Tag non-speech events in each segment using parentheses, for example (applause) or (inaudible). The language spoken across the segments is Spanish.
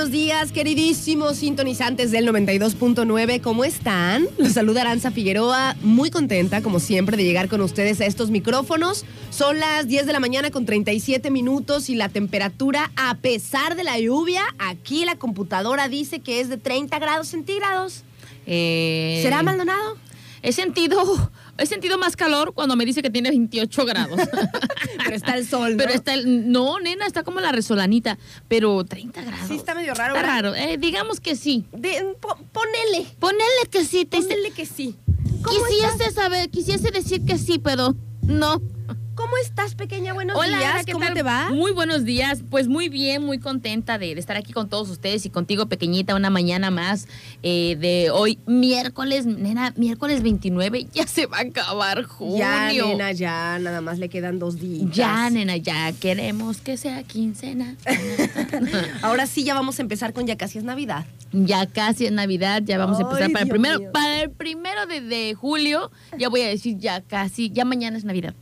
Buenos días, queridísimos sintonizantes del 92.9. ¿Cómo están? Los saluda Aranza Figueroa, muy contenta, como siempre, de llegar con ustedes a estos micrófonos. Son las 10 de la mañana con 37 minutos y la temperatura, a pesar de la lluvia, aquí la computadora dice que es de 30 grados centígrados. Eh, ¿Será Maldonado? He sentido, he sentido más calor cuando me dice que tiene 28 grados. (laughs) Pero está el sol, ¿no? Pero está el, no, nena, está como la resolanita. Pero 30 grados. Sí, está medio raro, Está raro. Eh, digamos que sí. De- po- ponele, Ponele que sí. Te ponele que sí. Quisiese saber, quisiese decir que sí, pero no. ¿Cómo estás, pequeña? Buenos Hola, días. ¿qué ¿Cómo tal? te va? Muy buenos días. Pues muy bien, muy contenta de, de estar aquí con todos ustedes y contigo, pequeñita, una mañana más eh, de hoy, miércoles, nena, miércoles 29. (laughs) Ya se va a acabar junio. Ya, nena, ya, nada más le quedan dos días. Ya, nena, ya queremos que sea quincena. (laughs) Ahora sí, ya vamos a empezar con ya casi es Navidad. ya casi es Navidad, ya vamos a empezar para el primero, mío. para el primero de, de julio. Ya voy a decir ya casi, ya mañana es Navidad.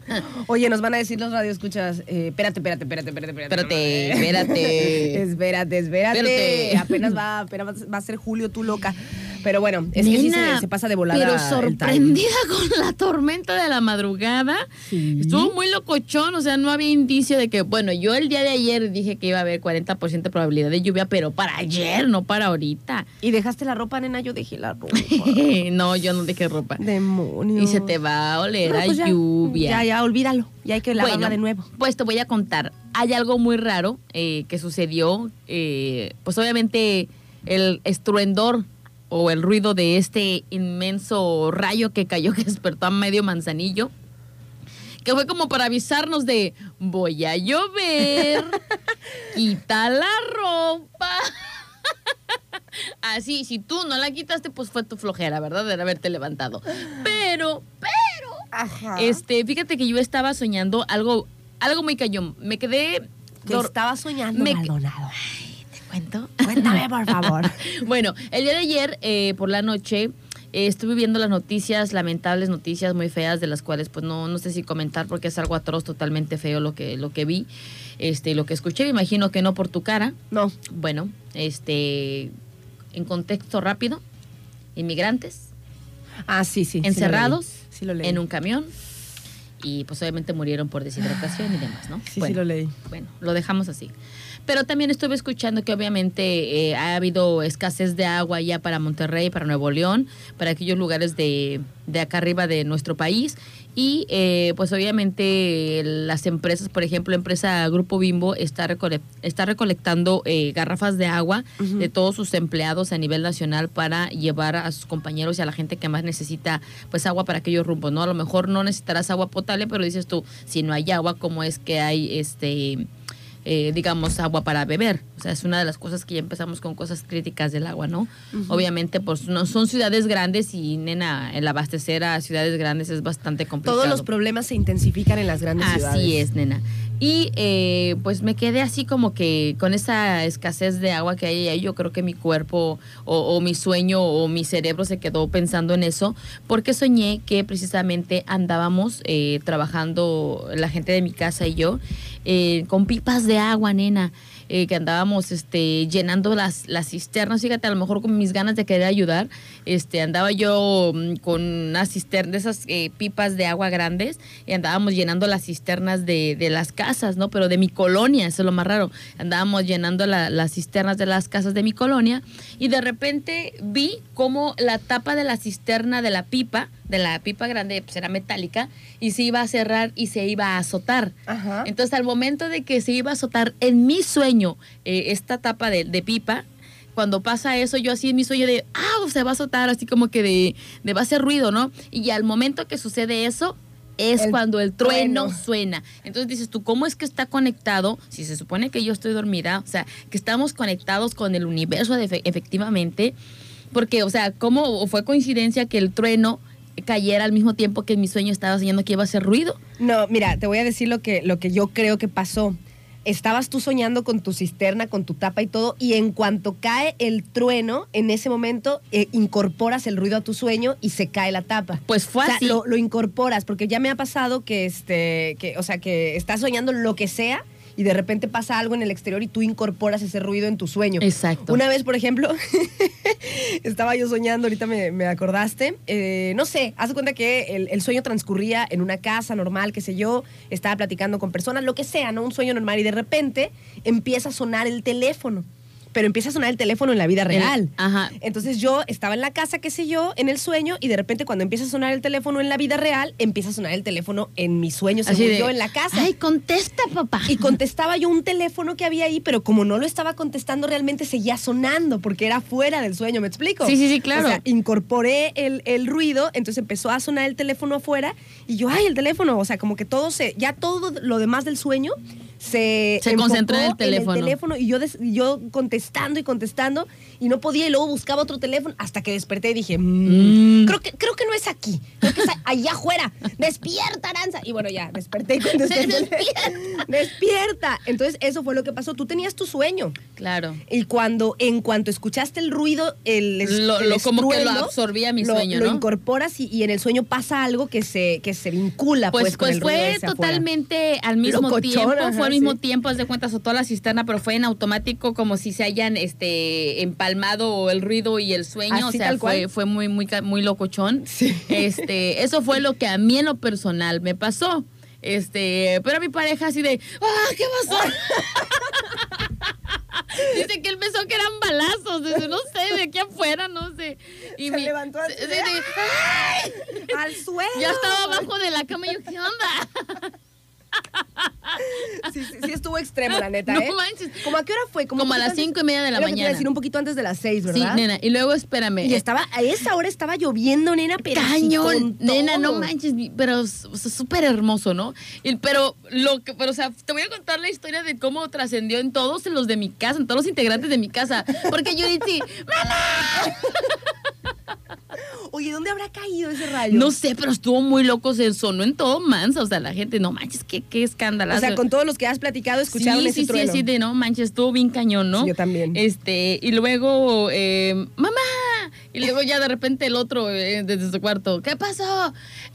Oye, nos van a decir los radioescuchas, eh, espérate, espérate, espérate, espérate, espérate. Espérate, espérate. (laughs) espérate, espérate. Espérate. Apenas va, apenas va a ser julio, tú loca. Pero bueno, es que sí Nena, se, se pasa de volada. Pero sorprendida (laughs) con la tormenta de la madrugada. Estuvo muy locochón, o sea, no había indicio de que, bueno, yo el día de ayer dije que iba a haber 40% de probabilidad de lluvia, pero para ayer, no para ahorita. ¿Y dejaste la ropa, nena? Yo dejé la ropa. (laughs) no, yo no dejé ropa. Demonios. Y se te va a oler No, a pues ya, lluvia. Ya, ya, olvídalo. Ya hay que lavarla de nuevo. Pues te voy a contar. Hay algo muy raro eh, que sucedió. eh, pues obviamente el estruendor o el ruido de este inmenso rayo que cayó (laughs) que despertó a medio manzanillo. Que fue como para avisarnos de voy a llover, (laughs) quita la ropa. Así, si tú no la quitaste, pues fue tu flojera, ¿verdad? De haberte levantado. Pero, pero, Ajá. este, fíjate que yo estaba soñando algo, algo muy cayón. Me quedé. que estaba soñando me- Maldonado. ¿Te cuento? (laughs) Cuéntame, por favor. (laughs) bueno, el día de ayer, eh, por la noche, eh, estuve viendo las noticias, lamentables noticias muy feas, de las cuales pues no, no sé si comentar porque es algo atroz, totalmente feo lo que, lo que vi, este, lo que escuché, me imagino que no por tu cara. No. Bueno, este, en contexto rápido, inmigrantes Ah, sí, sí. sí lo encerrados leí. Sí lo leí. en un camión y pues obviamente murieron por deshidratación y demás, ¿no? Sí, sí lo leí. bueno, lo dejamos así. Pero también estuve escuchando que obviamente eh, ha habido escasez de agua ya para Monterrey, para Nuevo León, para aquellos lugares de, de acá arriba de nuestro país. Y eh, pues obviamente las empresas, por ejemplo, la empresa Grupo Bimbo está, recole- está recolectando eh, garrafas de agua de todos sus empleados a nivel nacional para llevar a sus compañeros y a la gente que más necesita pues agua para aquellos rumbos, ¿no? A lo mejor no necesitarás agua potable, pero dices tú, si no hay agua, ¿cómo es que hay este eh, digamos, agua para beber. O sea, es una de las cosas que ya empezamos con cosas críticas del agua, ¿no? Obviamente, pues no son ciudades grandes y, nena, el abastecer a ciudades grandes es bastante complicado. Todos los problemas se intensifican en las grandes ciudades. Así es, nena. Y eh, pues me quedé así como que con esa escasez de agua que hay ahí, yo creo que mi cuerpo o, o mi sueño o mi cerebro se quedó pensando en eso, porque soñé que precisamente andábamos eh, trabajando la gente de mi casa y yo eh, con pipas de agua, nena. Eh, que andábamos este, llenando las, las cisternas. Fíjate, a lo mejor con mis ganas de querer ayudar, este, andaba yo mm, con una cisterna, de esas eh, pipas de agua grandes, y andábamos llenando las cisternas de, de las casas, ¿no? Pero de mi colonia, eso es lo más raro. Andábamos llenando la- las cisternas de las casas de mi colonia, y de repente vi cómo la tapa de la cisterna de la pipa, de la pipa grande, pues era metálica, y se iba a cerrar y se iba a azotar. Ajá. Entonces, al momento de que se iba a azotar en mi sueño eh, esta tapa de, de pipa, cuando pasa eso, yo así en mi sueño de, ah, se va a azotar, así como que de, de va a hacer ruido, ¿no? Y al momento que sucede eso, es El cuando el trueno, trueno. suena. Entonces dices tú, ¿cómo es que está conectado? Si se supone que yo estoy dormida, o sea, que estamos conectados con el universo de efectivamente, porque, o sea, ¿cómo fue coincidencia que el trueno cayera al mismo tiempo que en mi sueño estaba soñando que iba a hacer ruido? No, mira, te voy a decir lo que, lo que yo creo que pasó. Estabas tú soñando con tu cisterna, con tu tapa y todo, y en cuanto cae el trueno, en ese momento eh, incorporas el ruido a tu sueño y se cae la tapa. Pues fue O sea, así. lo, lo incorporas, porque ya me ha pasado que, este, que, o sea, que estás soñando lo que sea y de repente pasa algo en el exterior y tú incorporas ese ruido en tu sueño. Exacto. Una vez, por ejemplo, (laughs) estaba yo soñando, ahorita me, me acordaste, eh, no sé, haz de cuenta que el, el sueño transcurría en una casa normal, qué sé yo, estaba platicando con personas, lo que sea, ¿no? Un sueño normal y de repente empieza a sonar el teléfono. Pero empieza a sonar el teléfono en la vida real. ajá. Entonces yo estaba en la casa, qué sé yo, en el sueño, y de repente cuando empieza a sonar el teléfono en la vida real, empieza a sonar el teléfono en mi sueño, Así según de, yo, en la casa. Ay, contesta, papá. Y contestaba yo un teléfono que había ahí, pero como no lo estaba contestando, realmente seguía sonando porque era fuera del sueño, ¿me explico? Sí, sí, sí, claro. O sea, incorporé el, el ruido, entonces empezó a sonar el teléfono afuera y yo, ay, el teléfono, o sea, como que todo se, ya todo lo demás del sueño se, Se concentró en el teléfono. teléfono y yo, des- yo contestando y contestando y no podía y luego buscaba otro teléfono hasta que desperté y dije, "Mm, Mm. creo, que, creo que no es aquí, creo que es (laughs) allá afuera, despierta, Aranza. Y bueno, ya, desperté y contesté. (laughs) (laughs) Despierta. Despierta. Entonces, eso fue lo que pasó. Tú tenías tu sueño. Claro. Y cuando, en cuanto escuchaste el ruido, el, Lo- el lo- como que lo absorbía mi lo- sueño, Lo ¿no? incorporas y, y en el sueño pasa algo que se, que se vincula pues, Pues, con pues el ruido fue totalmente al mismo Locochón, tiempo, ajá, fue al mismo sí. tiempo, haz de cuenta, azotó la cisterna, pero fue en automático como si se hayan este empalmado el ruido y el sueño, Así o sea, tal fue, cual. fue muy, muy, muy locochón. Sí. Este, eso fue lo que a mí en lo personal me pasó. Este, pero mi pareja así de, ¡ah, qué pasó! (laughs) Dice que él pensó que eran balazos, dice, no sé, de aquí afuera, no sé. Y Se mi- levantó así sí, de, sí, ¡ay! Al suelo. Ya estaba abajo de la cama y yo, ¿qué onda? Sí, sí, sí estuvo extremo, la neta, No ¿eh? manches. ¿Cómo a qué hora fue? Como a las cinco y media de la mañana. decir un poquito antes de las seis, Sí, ¿verdad? nena. Y luego espérame. Y estaba, a esa hora estaba lloviendo, nena, pero Cañón, nena, no manches, pero o sea, súper hermoso, ¿no? Y- pero lo que, pero o sea, te voy a contar la historia de cómo trascendió en todos los de mi casa, en todos los integrantes de mi casa, porque yo dije, Oye, ¿dónde habrá caído ese rayo? no sé, pero estuvo muy loco, se sonó en todo mansa, o sea, la gente, no manches, qué, qué escándalo. O sea, con todos los que has platicado, escucharon sí, ese sí, trueno. sí, sí, de no manches, estuvo bien cañón, ¿no? Sí, yo también. Este, y luego, eh, mamá, y luego ya de repente el otro eh, desde su cuarto, ¿qué pasó?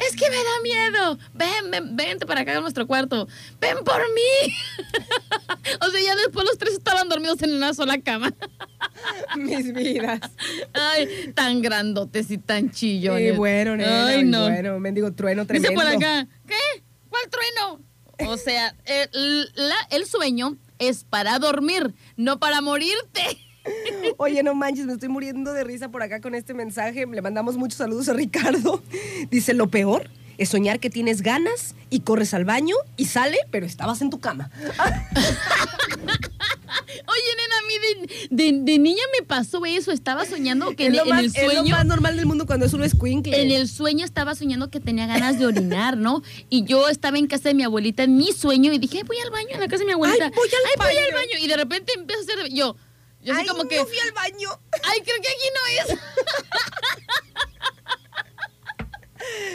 Es que me da miedo, ven, ven, vente para acá a nuestro cuarto, ven por mí. (laughs) o sea, ya después los tres estaban dormidos en una sola cama. (laughs) Mis vidas. Ay, tan grandotes y tan chillones. Y bueno, nena, Ay, no. bueno, mendigo trueno tremendo. Dice por acá, ¿qué? ¿Cuál trueno? O sea, el, la- el sueño es para dormir, no para morirte. Oye, no manches, me estoy muriendo de risa por acá con este mensaje. Le mandamos muchos saludos a Ricardo. (laughs) Dice, lo peor es soñar que tienes ganas y corres al baño y sale, pero estabas en tu cama. Oye, nena, a mí de, de- de niña me pasó eso. Estaba soñando que en, lo en más, el es lo sueño. más normal del mundo cuando es un escuincle. En el sueño estaba soñando que tenía ganas de orinar, ¿no? Y yo estaba en casa de mi abuelita en mi sueño y dije, "Ay, voy al baño en la casa de mi abuelita. Ay, voy al Ay, voy baño. al baño. Y de repente empiezo a hacer yo. Yo así Ay, como que. no fui al baño. (laughs) Ay, creo que aquí no es.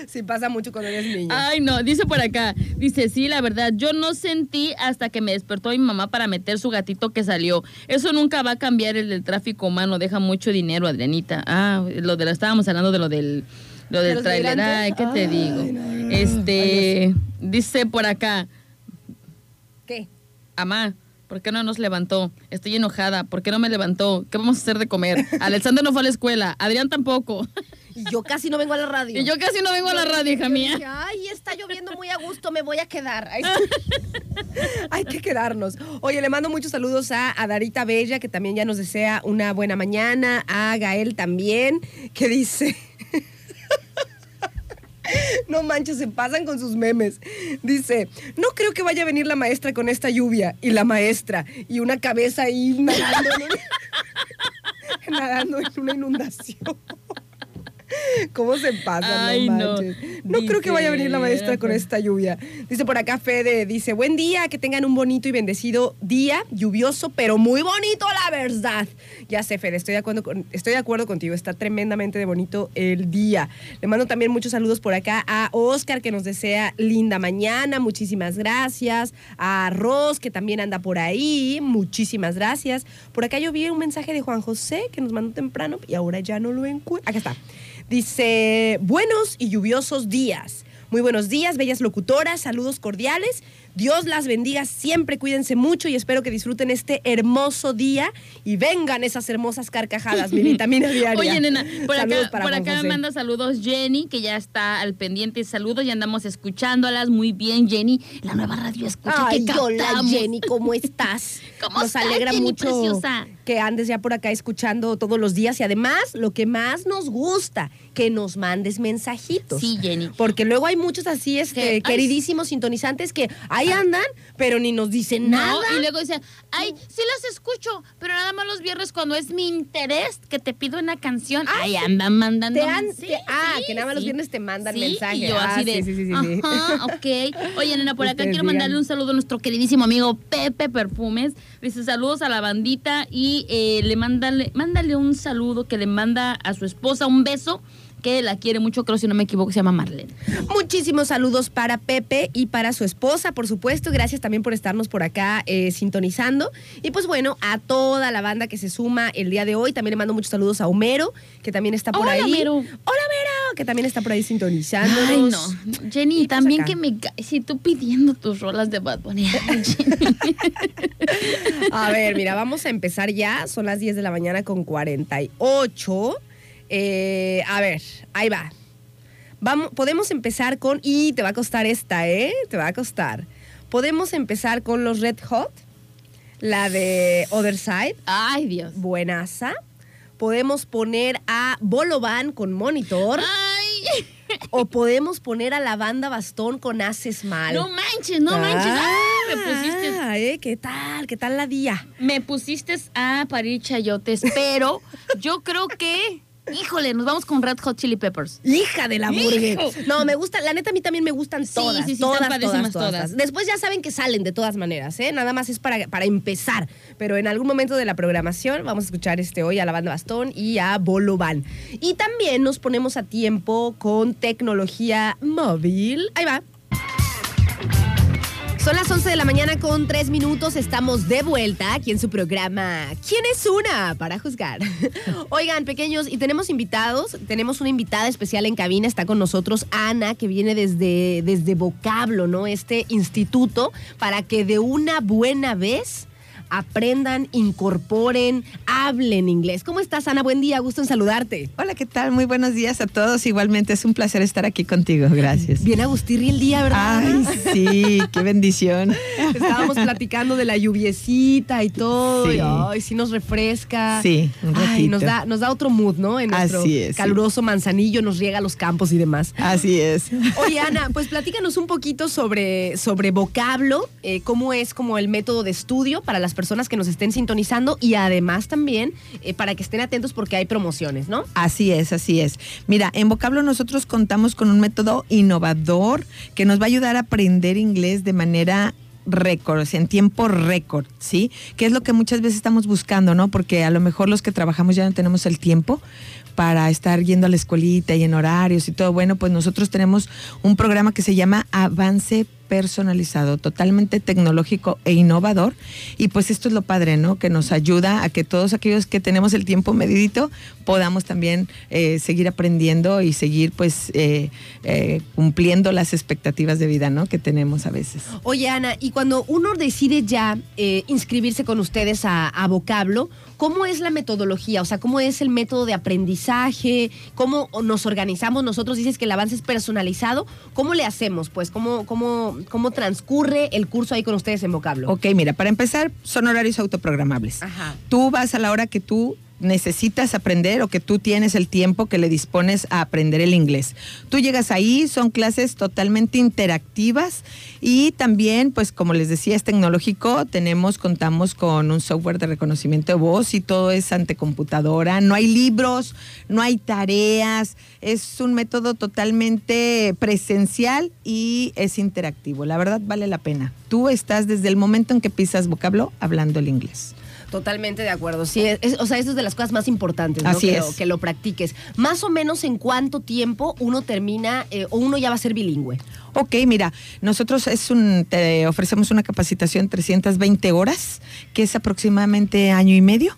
Sí, pasa mucho cuando eres niño. Ay, no, dice por acá. Dice, sí, la verdad, yo no sentí hasta que me despertó mi mamá para meter su gatito que salió. Eso nunca va a cambiar el del tráfico humano. Deja mucho dinero, Adrianita. Ah, lo de lo estábamos hablando de lo del lo ¿De del trailer. Ay, ¿qué te Ay, digo? no. Este, dice por acá, ¿Qué? Amá, ¿Por qué no nos levantó? Estoy enojada. ¿Por qué no me levantó? ¿Qué vamos a hacer de comer? (laughs) Alexander no fue a la escuela. Adrián tampoco. (laughs) Y yo casi no vengo a la radio. Y yo casi no vengo a la radio, hija mía. dije, Ay, está lloviendo muy a gusto, me voy a quedar. Ay, (laughs) Hay que quedarnos. Oye, le mando muchos saludos a, a Darita Bella, que también ya nos desea una buena mañana. A Gael también, que dice. (laughs) No manches, se pasan con sus memes. Dice, no creo que vaya a venir la maestra con esta lluvia. Y la maestra, y una cabeza ahí nadando en (laughs) nadando en una inundación. (laughs) ¿Cómo se pasa? Ay, no no. creo que vaya a venir la maestra con esta lluvia. Dice por acá Fede, dice, buen día, que tengan un bonito y bendecido día, lluvioso, pero muy bonito, la verdad. Ya sé, Fede, estoy de acuerdo, con- estoy de acuerdo contigo, está tremendamente de bonito el día. Le mando también muchos saludos por acá a Oscar, que nos desea linda mañana, muchísimas gracias. A Ros, que también anda por ahí, muchísimas gracias. Por acá yo vi un mensaje de Juan José, que nos mandó temprano, y ahora ya no lo encuentro. Acá está. Dice, buenos y lluviosos días. Muy buenos días, bellas locutoras, saludos cordiales. Dios las bendiga siempre, cuídense mucho y espero que disfruten este hermoso día y vengan esas hermosas carcajadas, mi (laughs) vitamina diaria. Oye, nena, por Saludos acá, por acá me manda saludos Jenny, que ya está al pendiente. Saludos y andamos escuchándolas muy bien, Jenny. La nueva radio escucha Ay, que hola. Jenny, ¿cómo (laughs) estás? ¿Cómo Nos alegra Jenny, mucho preciosa? que andes ya por acá escuchando todos los días y además lo que más nos gusta, que nos mandes mensajitos. Sí, Jenny. Porque luego hay muchos así, este, ay, queridísimos sintonizantes que ahí andan, pero ni nos dicen nada. Y luego dice, ay, sí las escucho, pero nada más los viernes cuando es mi interés que te pido una canción. Ah, Ay, sí. andan mandando. Te han- sí, te- ah, sí, que nada más los viernes te mandan Sí, mensaje. Y yo Ah, así de, sí, sí, sí, ajá, ok. Oye, nena, por acá Ustedes quiero digan. mandarle un saludo a nuestro queridísimo amigo Pepe Perfumes. Dice saludos a la bandita y eh, le mándale, mándale un saludo que le manda a su esposa un beso que la quiere mucho, creo si no me equivoco, se llama Marlene. Muchísimos saludos para Pepe y para su esposa, por supuesto. Gracias también por estarnos por acá eh, sintonizando. Y pues bueno, a toda la banda que se suma el día de hoy. También le mando muchos saludos a Homero, que también está por Hola, ahí. Homero. Hola, Homero, que también está por ahí sintonizando. Ay, no. Jenny, pues también acá. que me. Si tú pidiendo tus rolas de Bad Bunny. (laughs) A ver, mira, vamos a empezar ya. Son las 10 de la mañana con 48. Eh, a ver, ahí va. Vamos, podemos empezar con. Y te va a costar esta, ¿eh? Te va a costar. Podemos empezar con los Red Hot. La de Other Side. Ay, Dios. Buenaza. Podemos poner a Bolovan con Monitor. Ay, (laughs) o podemos poner a la banda Bastón con Haces Mal. no manches, no manches. Ay, me pusiste Ah, ¿eh? ¿Qué tal? ¿Qué tal la día? Me pusiste a parir chayotes, pero yo creo que, híjole, nos vamos con Red Hot Chili Peppers. Hija de la burger. No, me gusta, la neta a mí también me gustan Sí, todas, sí, sí, todas, están todas, todas, todas. Después ya saben que salen de todas maneras, ¿eh? Nada más es para, para empezar. Pero en algún momento de la programación vamos a escuchar este hoy a la banda Bastón y a Bolo Van. Y también nos ponemos a tiempo con tecnología móvil. Ahí va. Son las 11 de la mañana con 3 minutos. Estamos de vuelta aquí en su programa ¿Quién es una? Para juzgar. (laughs) Oigan, pequeños, y tenemos invitados. Tenemos una invitada especial en cabina. Está con nosotros Ana, que viene desde, desde Vocablo, ¿no? Este instituto, para que de una buena vez aprendan, incorporen, hablen inglés. ¿Cómo estás, Ana? Buen día, gusto en saludarte. Hola, ¿qué tal? Muy buenos días a todos. Igualmente es un placer estar aquí contigo. Gracias. Bien agustirri el día, ¿verdad? Ay, sí, qué bendición. (laughs) Estábamos platicando de la lluviecita y todo. Sí. Y, ay, sí nos refresca. Sí, un Ay, nos da, nos da otro mood, ¿no? En nuestro Así es, sí. caluroso manzanillo, nos riega los campos y demás. Así es. Oye, Ana, pues platícanos un poquito sobre, sobre vocablo, eh, cómo es como el método de estudio para las personas que nos estén sintonizando y además también eh, para que estén atentos porque hay promociones, ¿no? Así es, así es. Mira, en Vocablo nosotros contamos con un método innovador que nos va a ayudar a aprender inglés de manera récord, o sea, en tiempo récord, ¿sí? Que es lo que muchas veces estamos buscando, ¿no? Porque a lo mejor los que trabajamos ya no tenemos el tiempo para estar yendo a la escuelita y en horarios y todo. Bueno, pues nosotros tenemos un programa que se llama Avance personalizado, totalmente tecnológico e innovador. Y pues esto es lo padre, ¿no? Que nos ayuda a que todos aquellos que tenemos el tiempo medidito podamos también eh, seguir aprendiendo y seguir pues eh, eh, cumpliendo las expectativas de vida, ¿no? Que tenemos a veces. Oye, Ana, y cuando uno decide ya inscribirse con ustedes a, a Vocablo, ¿cómo es la metodología? O sea, ¿cómo es el método de aprendizaje? ¿Cómo nos organizamos nosotros? Dices que el avance es personalizado. ¿Cómo le hacemos? Pues, ¿cómo, cómo, cómo transcurre el curso ahí con ustedes en Vocablo? Ok, mira, para empezar, son horarios autoprogramables. Ajá. Tú vas a la hora que tú necesitas aprender o que tú tienes el tiempo que le dispones a aprender el inglés. Tú llegas ahí, son clases totalmente interactivas y también, pues como les decía, es tecnológico, tenemos, contamos con un software de reconocimiento de voz y todo es ante computadora, no hay libros, no hay tareas, es un método totalmente presencial y es interactivo. La verdad vale la pena. Tú estás desde el momento en que pisas vocablo hablando el inglés. Totalmente de acuerdo. Sí, es- es- o sea, eso es de las cosas más importantes, ¿no? Así que, es. Lo, que lo practiques. Más o menos en cuánto tiempo uno termina eh, o uno ya va a ser bilingüe. Ok, mira, nosotros es un, te ofrecemos una capacitación 320 horas, que es aproximadamente año y medio,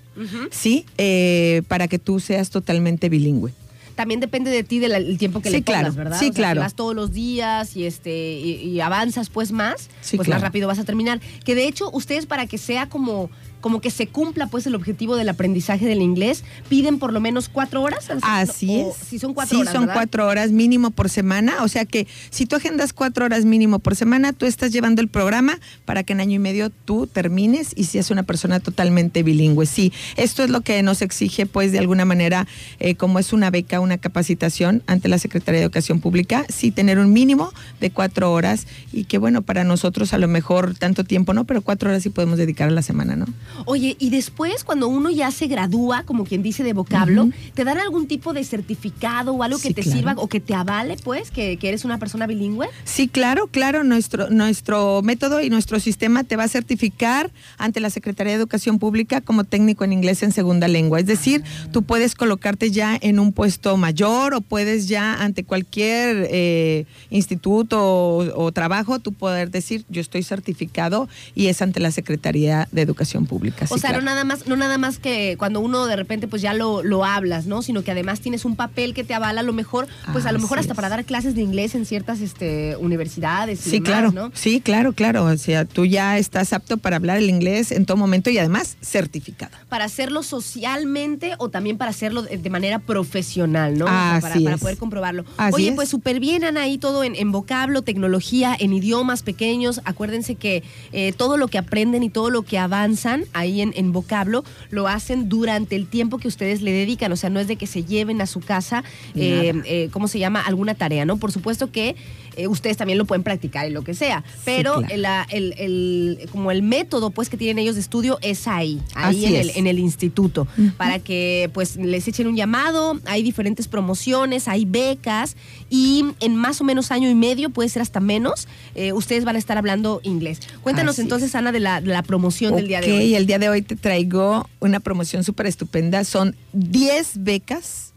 ¿sí? Eh, para que tú seas totalmente bilingüe. También depende de ti del tiempo que Sí, le pongas, claro. ¿verdad? Sí, O sea, claro. Si vas todos los días y este y, y avanzas pues más, Sí, pues claro. más rápido vas a terminar. Que de hecho ustedes para que sea como como que se cumpla pues el objetivo del aprendizaje del inglés piden por lo menos cuatro horas. Así O- es. Si son cuatro sí, horas. son ¿verdad? cuatro horas mínimo por semana. O sea que si tú agendas cuatro horas mínimo por semana, tú estás llevando el programa para que en año y medio tú termines y seas una persona totalmente bilingüe. Sí, esto es lo que nos exige, pues, de alguna manera, eh, como es una beca, una capacitación ante la Secretaría de Educación Pública, sí tener un mínimo de cuatro horas y que, bueno, para nosotros a lo mejor tanto tiempo, ¿no? Pero cuatro horas sí podemos dedicar a la semana, ¿no? Oye, y después cuando uno ya se gradúa, como quien dice de vocablo. ¿te dan algún tipo de certificado o algo que te claro. sirva o que te avale pues que, que eres una persona bilingüe? Sí, claro, claro. Nuestro, nuestro método y nuestro sistema te va a certificar ante la Secretaría de Educación Pública como técnico en inglés en segunda lengua. Es decir, tú puedes colocarte ya en un puesto mayor o puedes ya ante cualquier eh, instituto o, o trabajo, tú poder decir, yo estoy certificado y es ante la Secretaría de Educación Pública. O Sí, sea, claro. no nada más, no nada más que cuando uno de repente pues ya lo, lo hablas, ¿no? Sino que además tienes un papel que te avala a lo mejor, pues a lo mejor hasta es. para dar clases de inglés en ciertas este, universidades. y Sí, demás, claro. ¿no? Sí, claro, claro. O sea, tú ya estás apto para hablar el inglés en todo momento y además certificado. Para hacerlo socialmente o también para hacerlo de, manera profesional, ¿no? O sea, para, Así para es. poder comprobarlo. Así Oye, es. pues súper bien, Ana, ahí todo en, en vocablo, tecnología, en idiomas pequeños. Acuérdense que eh, todo lo que aprenden y todo lo que avanzan ahí en, en vocablo lo hacen durante el tiempo que ustedes le dedican. O sea, no es de que se lleven a su casa, eh, eh, ¿cómo se llama? Alguna tarea, ¿no? Por supuesto que eh, ustedes también lo pueden practicar y lo que sea. Pero claro. la- el, el- como el método pues que tienen ellos de estudio es ahí, ahí en el, en el instituto, para que pues les echen un llamado, hay diferentes promociones, hay becas y en más o menos año y medio, puede ser hasta menos, eh, ustedes van a estar hablando inglés. Cuéntanos Así entonces, Ana, de la, de la promoción del día de Ok, hoy. el día de hoy te traigo una promoción súper estupenda. Son 10 becas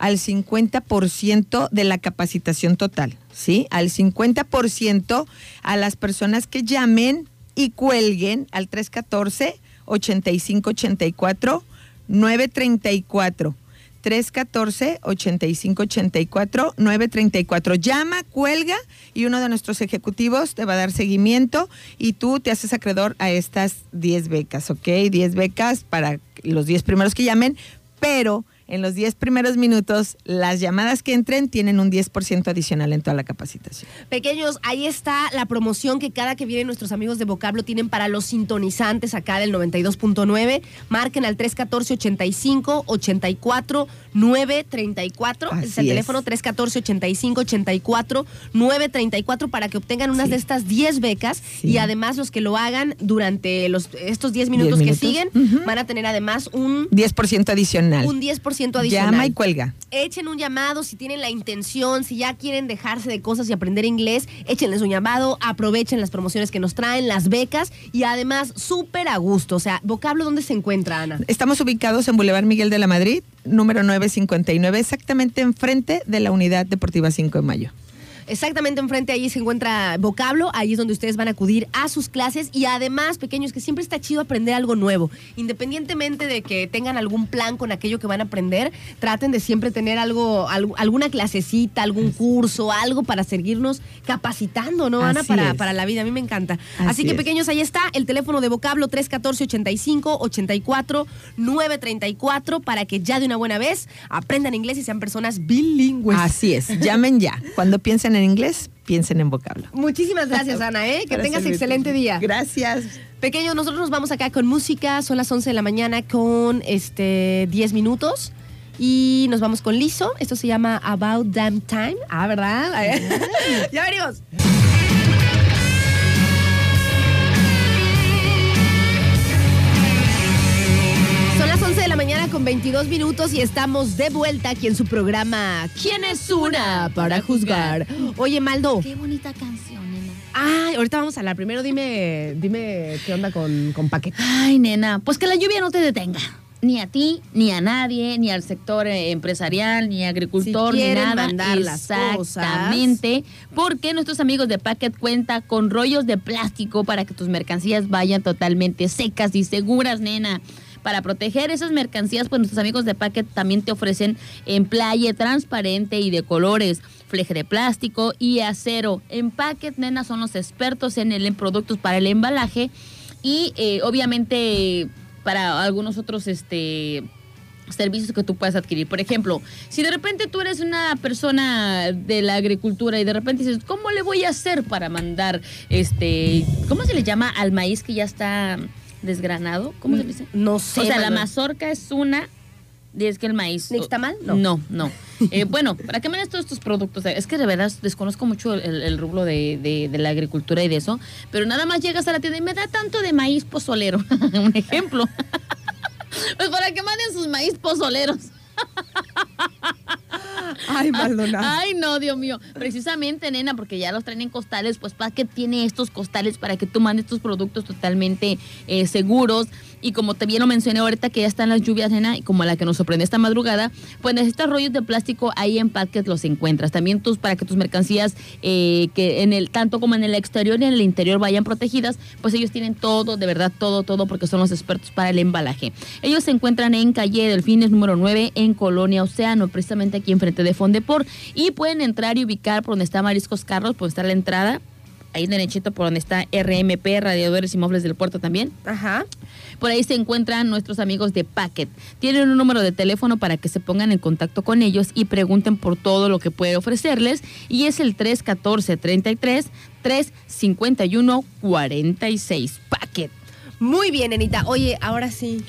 al 50% de la capacitación total, ¿sí? Al 50% a las personas que llamen y cuelguen al 314-8584 934. 314-8584 934. Llama, cuelga y uno de nuestros ejecutivos te va a dar seguimiento y tú te haces acreedor a estas 10 becas, ¿ok? 10 becas para los 10 primeros que llamen, pero en los 10 primeros minutos las llamadas que entren tienen un 10% adicional en toda la capacitación. Pequeños, ahí está la promoción que cada que vienen nuestros amigos de Vocablo tienen para los sintonizantes acá del 92.9. Marquen al 314-85-84 934. es el es. teléfono 314-85-84 934 para que obtengan unas Sí. de estas 10 becas Sí. y además los que lo hagan durante los, estos 10 minutos, minutos. que siguen van a tener además un, 10% adicional. un 10% adicional Llama y cuelga. echen un llamado si tienen la intención, si ya quieren dejarse de cosas y aprender inglés, échenles un llamado, aprovechen las promociones que nos traen, las becas y además súper a gusto. O sea, vocablo, ¿dónde se encuentra, Ana? Estamos ubicados en Boulevard Miguel de la Madrid, número 959, exactamente enfrente de la Unidad Deportiva 5 de Mayo. Exactamente enfrente ahí se encuentra vocablo, ahí es donde ustedes van a acudir a sus clases y además, pequeños, que siempre está chido aprender algo nuevo. Independientemente de que tengan algún plan con aquello que van a aprender, traten de siempre tener algo, alguna clasecita, algún curso, algo para seguirnos capacitando, ¿no, Ana? Para, para la vida, a mí me encanta. Así, Así que, es. pequeños, ahí está el teléfono de vocablo 314 85 84 934 para que ya de una buena vez aprendan inglés y sean personas bilingües. Así es, llamen ya. Cuando piensen en inglés, piensen en vocablo. Muchísimas gracias, (laughs) Ana, ¿eh? Que Para tengas excelente día. Gracias. Pequeños, nosotros nos vamos acá con música. Son las 11 de la mañana con este 10 minutos. Y nos vamos con Lizo. Esto se llama About Damn Time. Ah, ¿verdad? (laughs) ya venimos. Con 22 minutos y estamos de vuelta aquí en su programa ¿Quién es una para juzgar? Oye, Maldo. Qué bonita canción, nena. Ay, ahorita vamos a hablar. Primero dime, dime qué onda con, con Paquete. Ay, nena, pues que la lluvia no te detenga. Ni a ti, ni a nadie, ni al sector eh, empresarial, ni agricultor, Si ni nada. mandar las Exactamente. Porque nuestros amigos de Packet cuenta con rollos de plástico para que tus mercancías vayan totalmente secas y seguras, nena. Para proteger esas mercancías, pues nuestros amigos de Packet también te ofrecen emplaye transparente y de colores, fleje de plástico y acero. En Packet, nena, son los expertos en, el, en productos para el embalaje y eh, obviamente para algunos otros este servicios que tú puedas adquirir. Por ejemplo, si de repente tú eres una persona de la agricultura y de repente dices, ¿cómo le voy a hacer para mandar este, ¿cómo se le llama al maíz que ya está desgranado? ¿Cómo se dice? No sé. o sea, la mazorca es una y es que el maíz. ¿Nixtamal? No. No, no. (laughs) Eh, bueno, ¿para qué mandas todos estos productos? Es que de verdad desconozco mucho el, el rublo de, de- de la agricultura y de eso, pero nada más llegas a la tienda y me da tanto de maíz pozolero. (laughs) Un ejemplo. (laughs) pues para que manden sus maíz pozoleros. (laughs) Ay, Maldonado. Ay, no, Dios mío. Precisamente, nena, porque ya los traen en costales, pues para que tiene estos costales para que tú mandes tus productos totalmente eh, seguros. Y como te bien lo mencioné ahorita que ya están las lluvias, nena, y como la que nos sorprende esta madrugada, pues necesitas rollos de plástico ahí en Packet los encuentras. También tus para que tus mercancías, eh, que en el tanto como en el exterior y en el interior vayan protegidas, pues ellos tienen todo, de verdad todo, todo, porque son los expertos para el embalaje. Ellos se encuentran en calle Delfines número 9 en Colonia Océano, precisamente aquí enfrente de Fondepor, y pueden entrar y ubicar por donde está Mariscos Carros, por donde está la entrada. Ahí derechito por donde está RMP, Radiadores y Muebles del Puerto también. Ajá. Por ahí se encuentran nuestros amigos de Packet. Tienen un número de teléfono para que se pongan en contacto con ellos y pregunten por todo lo que puede ofrecerles. Y es el 314-33 351-46. Packet. Muy bien, Anita. Oye, ahora sí.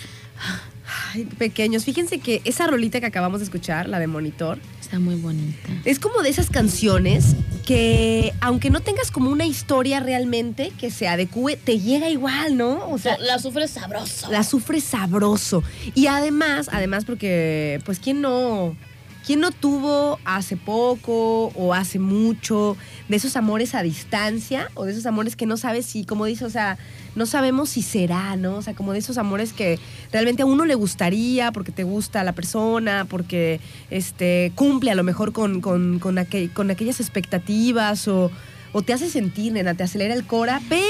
Ay, pequeños, fíjense que esa rolita que acabamos de escuchar, la de Monitor, Está muy bonita. es como de esas canciones que, aunque no tengas como una historia realmente que se adecue, te llega igual, ¿no? O sea, la sufres sabroso. la sufres sabroso. Y además, además porque, pues, ¿quién no, quién no tuvo hace poco o hace mucho de esos amores a distancia o de esos amores que no sabes si, como dice, o sea, no sabemos si será, ¿no? O sea, como de esos amores que realmente a uno le gustaría porque te gusta la persona, porque este, cumple a lo mejor con, con, con, aquel- con aquellas expectativas o, o te hace sentir, nena, te acelera el cora, pero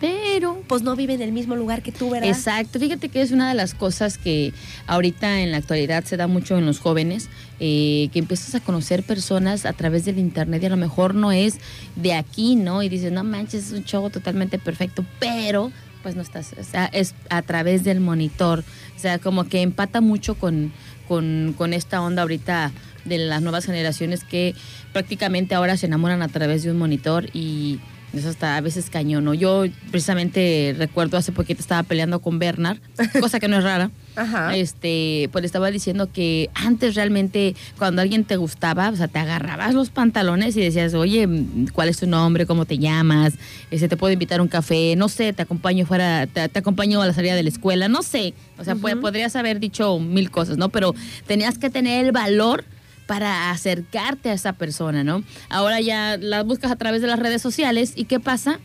Pero pues no vive en el mismo lugar que tú, ¿verdad? Exacto, fíjate que es una de las cosas que ahorita en la actualidad se da mucho en los jóvenes, eh, que empiezas a conocer personas a través del internet y a lo mejor no es de aquí, ¿no? Y dices, no manches, es un show totalmente perfecto, pero pues no estás, o sea, es a través del monitor, o sea, como que empata mucho con, con, con esta onda ahorita de las nuevas generaciones que prácticamente ahora se enamoran a través de un monitor y eso está a veces cañón, ¿no? Yo precisamente recuerdo hace poquito estaba peleando con Bernard, (laughs) cosa que no es rara. Ajá. Este, pues estaba diciendo que antes realmente cuando alguien te gustaba, o sea, te agarrabas los pantalones y decías, oye, ¿cuál es tu nombre? ¿Cómo te llamas? Este, te puedo invitar a un café, no sé, te acompaño fuera, te, te acompaño a la salida de la escuela, no sé. O sea, pues, podrías haber dicho mil cosas, ¿no? Pero tenías que tener el valor para acercarte a esa persona, ¿no? Ahora ya las buscas a través de las redes sociales y ¿qué pasa?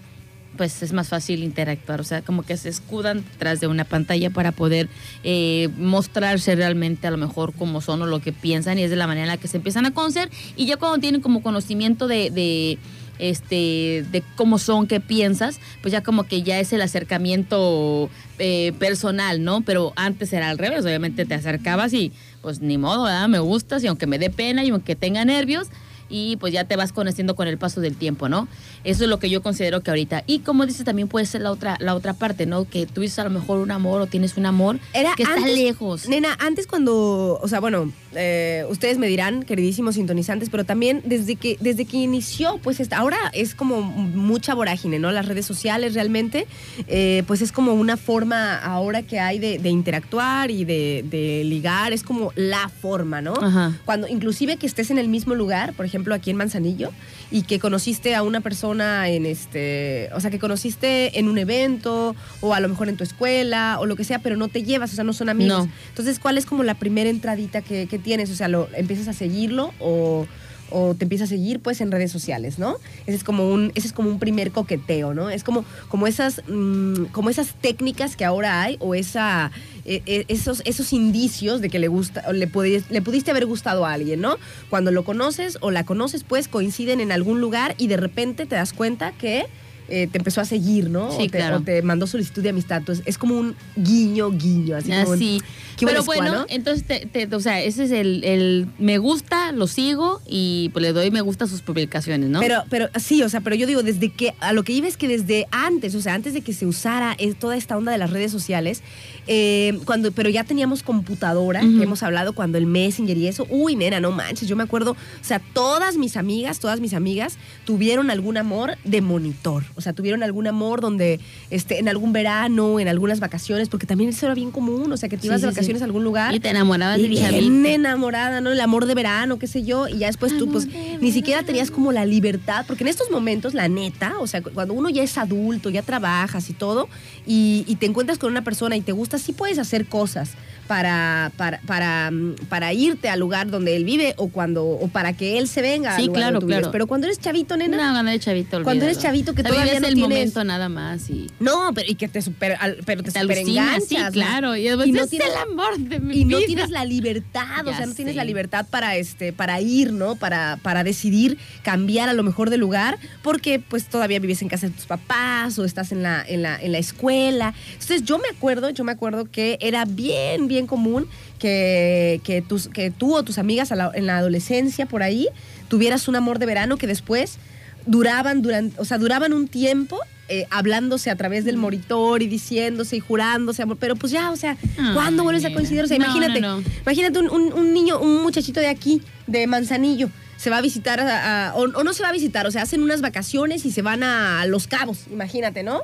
pues es más fácil interactuar, o sea, como que se escudan detrás de una pantalla para poder eh, mostrarse realmente a lo mejor como son o lo que piensan y es de la manera en la que se empiezan a conocer y ya cuando tienen como conocimiento de, de este de cómo son, qué piensas, pues ya como que ya es el acercamiento eh, personal, ¿no? Pero antes era al revés, obviamente te acercabas y pues ni modo, ¿verdad? Me gustas y aunque me dé pena y aunque tenga nervios, y pues ya te vas conociendo con el paso del tiempo, ¿no? Eso es lo que yo considero que ahorita. Y como dices, también puede ser la otra, la otra parte, ¿no? Que tú dices a lo mejor un amor o tienes un amor Era que está lejos. Nena, antes cuando, o sea, bueno, eh, ustedes me dirán, queridísimos sintonizantes, pero también desde que, desde que inició, pues esta- ahora es como mucha vorágine, ¿no? Las redes sociales realmente, eh, pues es como una forma ahora que hay de, de interactuar y de, de ligar, es como la forma, ¿no? Ajá. Cuando inclusive que estés en el mismo lugar, por ejemplo, aquí en Manzanillo, y que conociste a una persona en este, o sea, que conociste en un evento o a lo mejor en tu escuela o lo que sea, pero no te llevas, o sea, no son amigos. No. Entonces, ¿cuál es como la primera entradita que, que tienes? O sea, ¿lo empiezas a seguirlo o, o te empiezas a seguir pues en redes sociales, ¿no? Ese es como un, ese es como un primer coqueteo, ¿no? Es como, como esas, mm, como esas técnicas que ahora hay o esa, eh, eh, esos, esos indicios de que le gusta, le, pudi- le pudiste haber gustado a alguien, ¿no? Cuando lo conoces o la conoces, pues coinciden en algún lugar y de repente te das cuenta que eh, te empezó a seguir, ¿no? Sí, o, te, claro. o te mandó solicitud de amistad. Entonces, es como un guiño, guiño, así como un- Así. ¿Qué Pero bueno, no? entonces, te- te- o sea, ese es el, el me gusta, lo sigo y pues le doy me gusta a sus publicaciones, ¿no? Pero, pero sí, o sea, pero yo digo, desde que, a lo que iba es que desde antes, o sea, antes de que se usara eh, toda esta onda de las redes sociales, eh, cuando, pero ya teníamos computadora, que hemos hablado cuando el Messenger y eso, uy, nena, no manches, yo me acuerdo, o sea, todas mis amigas, todas mis amigas tuvieron algún amor de monitor, o sea, tuvieron algún amor donde, este, en algún verano, en algunas vacaciones, porque también eso era bien común, o sea, que te Sí, ibas de sí. vacaciones a algún lugar y te enamorabas y del bien enamorada, ¿no? El amor de verano, qué sé yo. Y ya después tú, pues, ni siquiera tenías como la libertad. Porque en estos momentos, la neta, o sea, cu- cuando uno ya es adulto, ya trabajas y todo, y, y te encuentras con una persona y te gusta, sí puedes hacer cosas para, para, para, mm, para irte al lugar donde él vive o cuando o para que él se venga al Sí, lugar claro, donde tú vives. claro. Pero cuando eres chavito, nena, No, cuando eres chavito, Cuando eres chavito que todavía no el tienes- momento nada más y no, pero y que te super, al- pero te, te super sí, claro. Y, después, Y no es tienes- el amor de mi y no vida. tienes la libertad, o sea, no tienes sé. la libertad para este, para ir, ¿no? Para, para decidir cambiar a lo mejor de lugar, porque pues todavía vives en casa de tus papás o estás en la, en la, en la escuela. Entonces yo me acuerdo, yo me acuerdo que era bien, bien común que, que, tus, que tú o tus amigas la- en la adolescencia por ahí tuvieras un amor de verano que después duraban durante, o sea, duraban un tiempo eh, hablándose a través del monitor y diciéndose y jurándose amor, pero pues ya, o sea, Ay, ¿cuándo vuelves a coincidir? O sea, No, imagínate, no, no. imagínate un, un- un niño, un muchachito de aquí, de Manzanillo, se va a visitar a- a- o, o no se va a visitar, o sea, hacen unas vacaciones y se van a Los Cabos, imagínate, ¿no?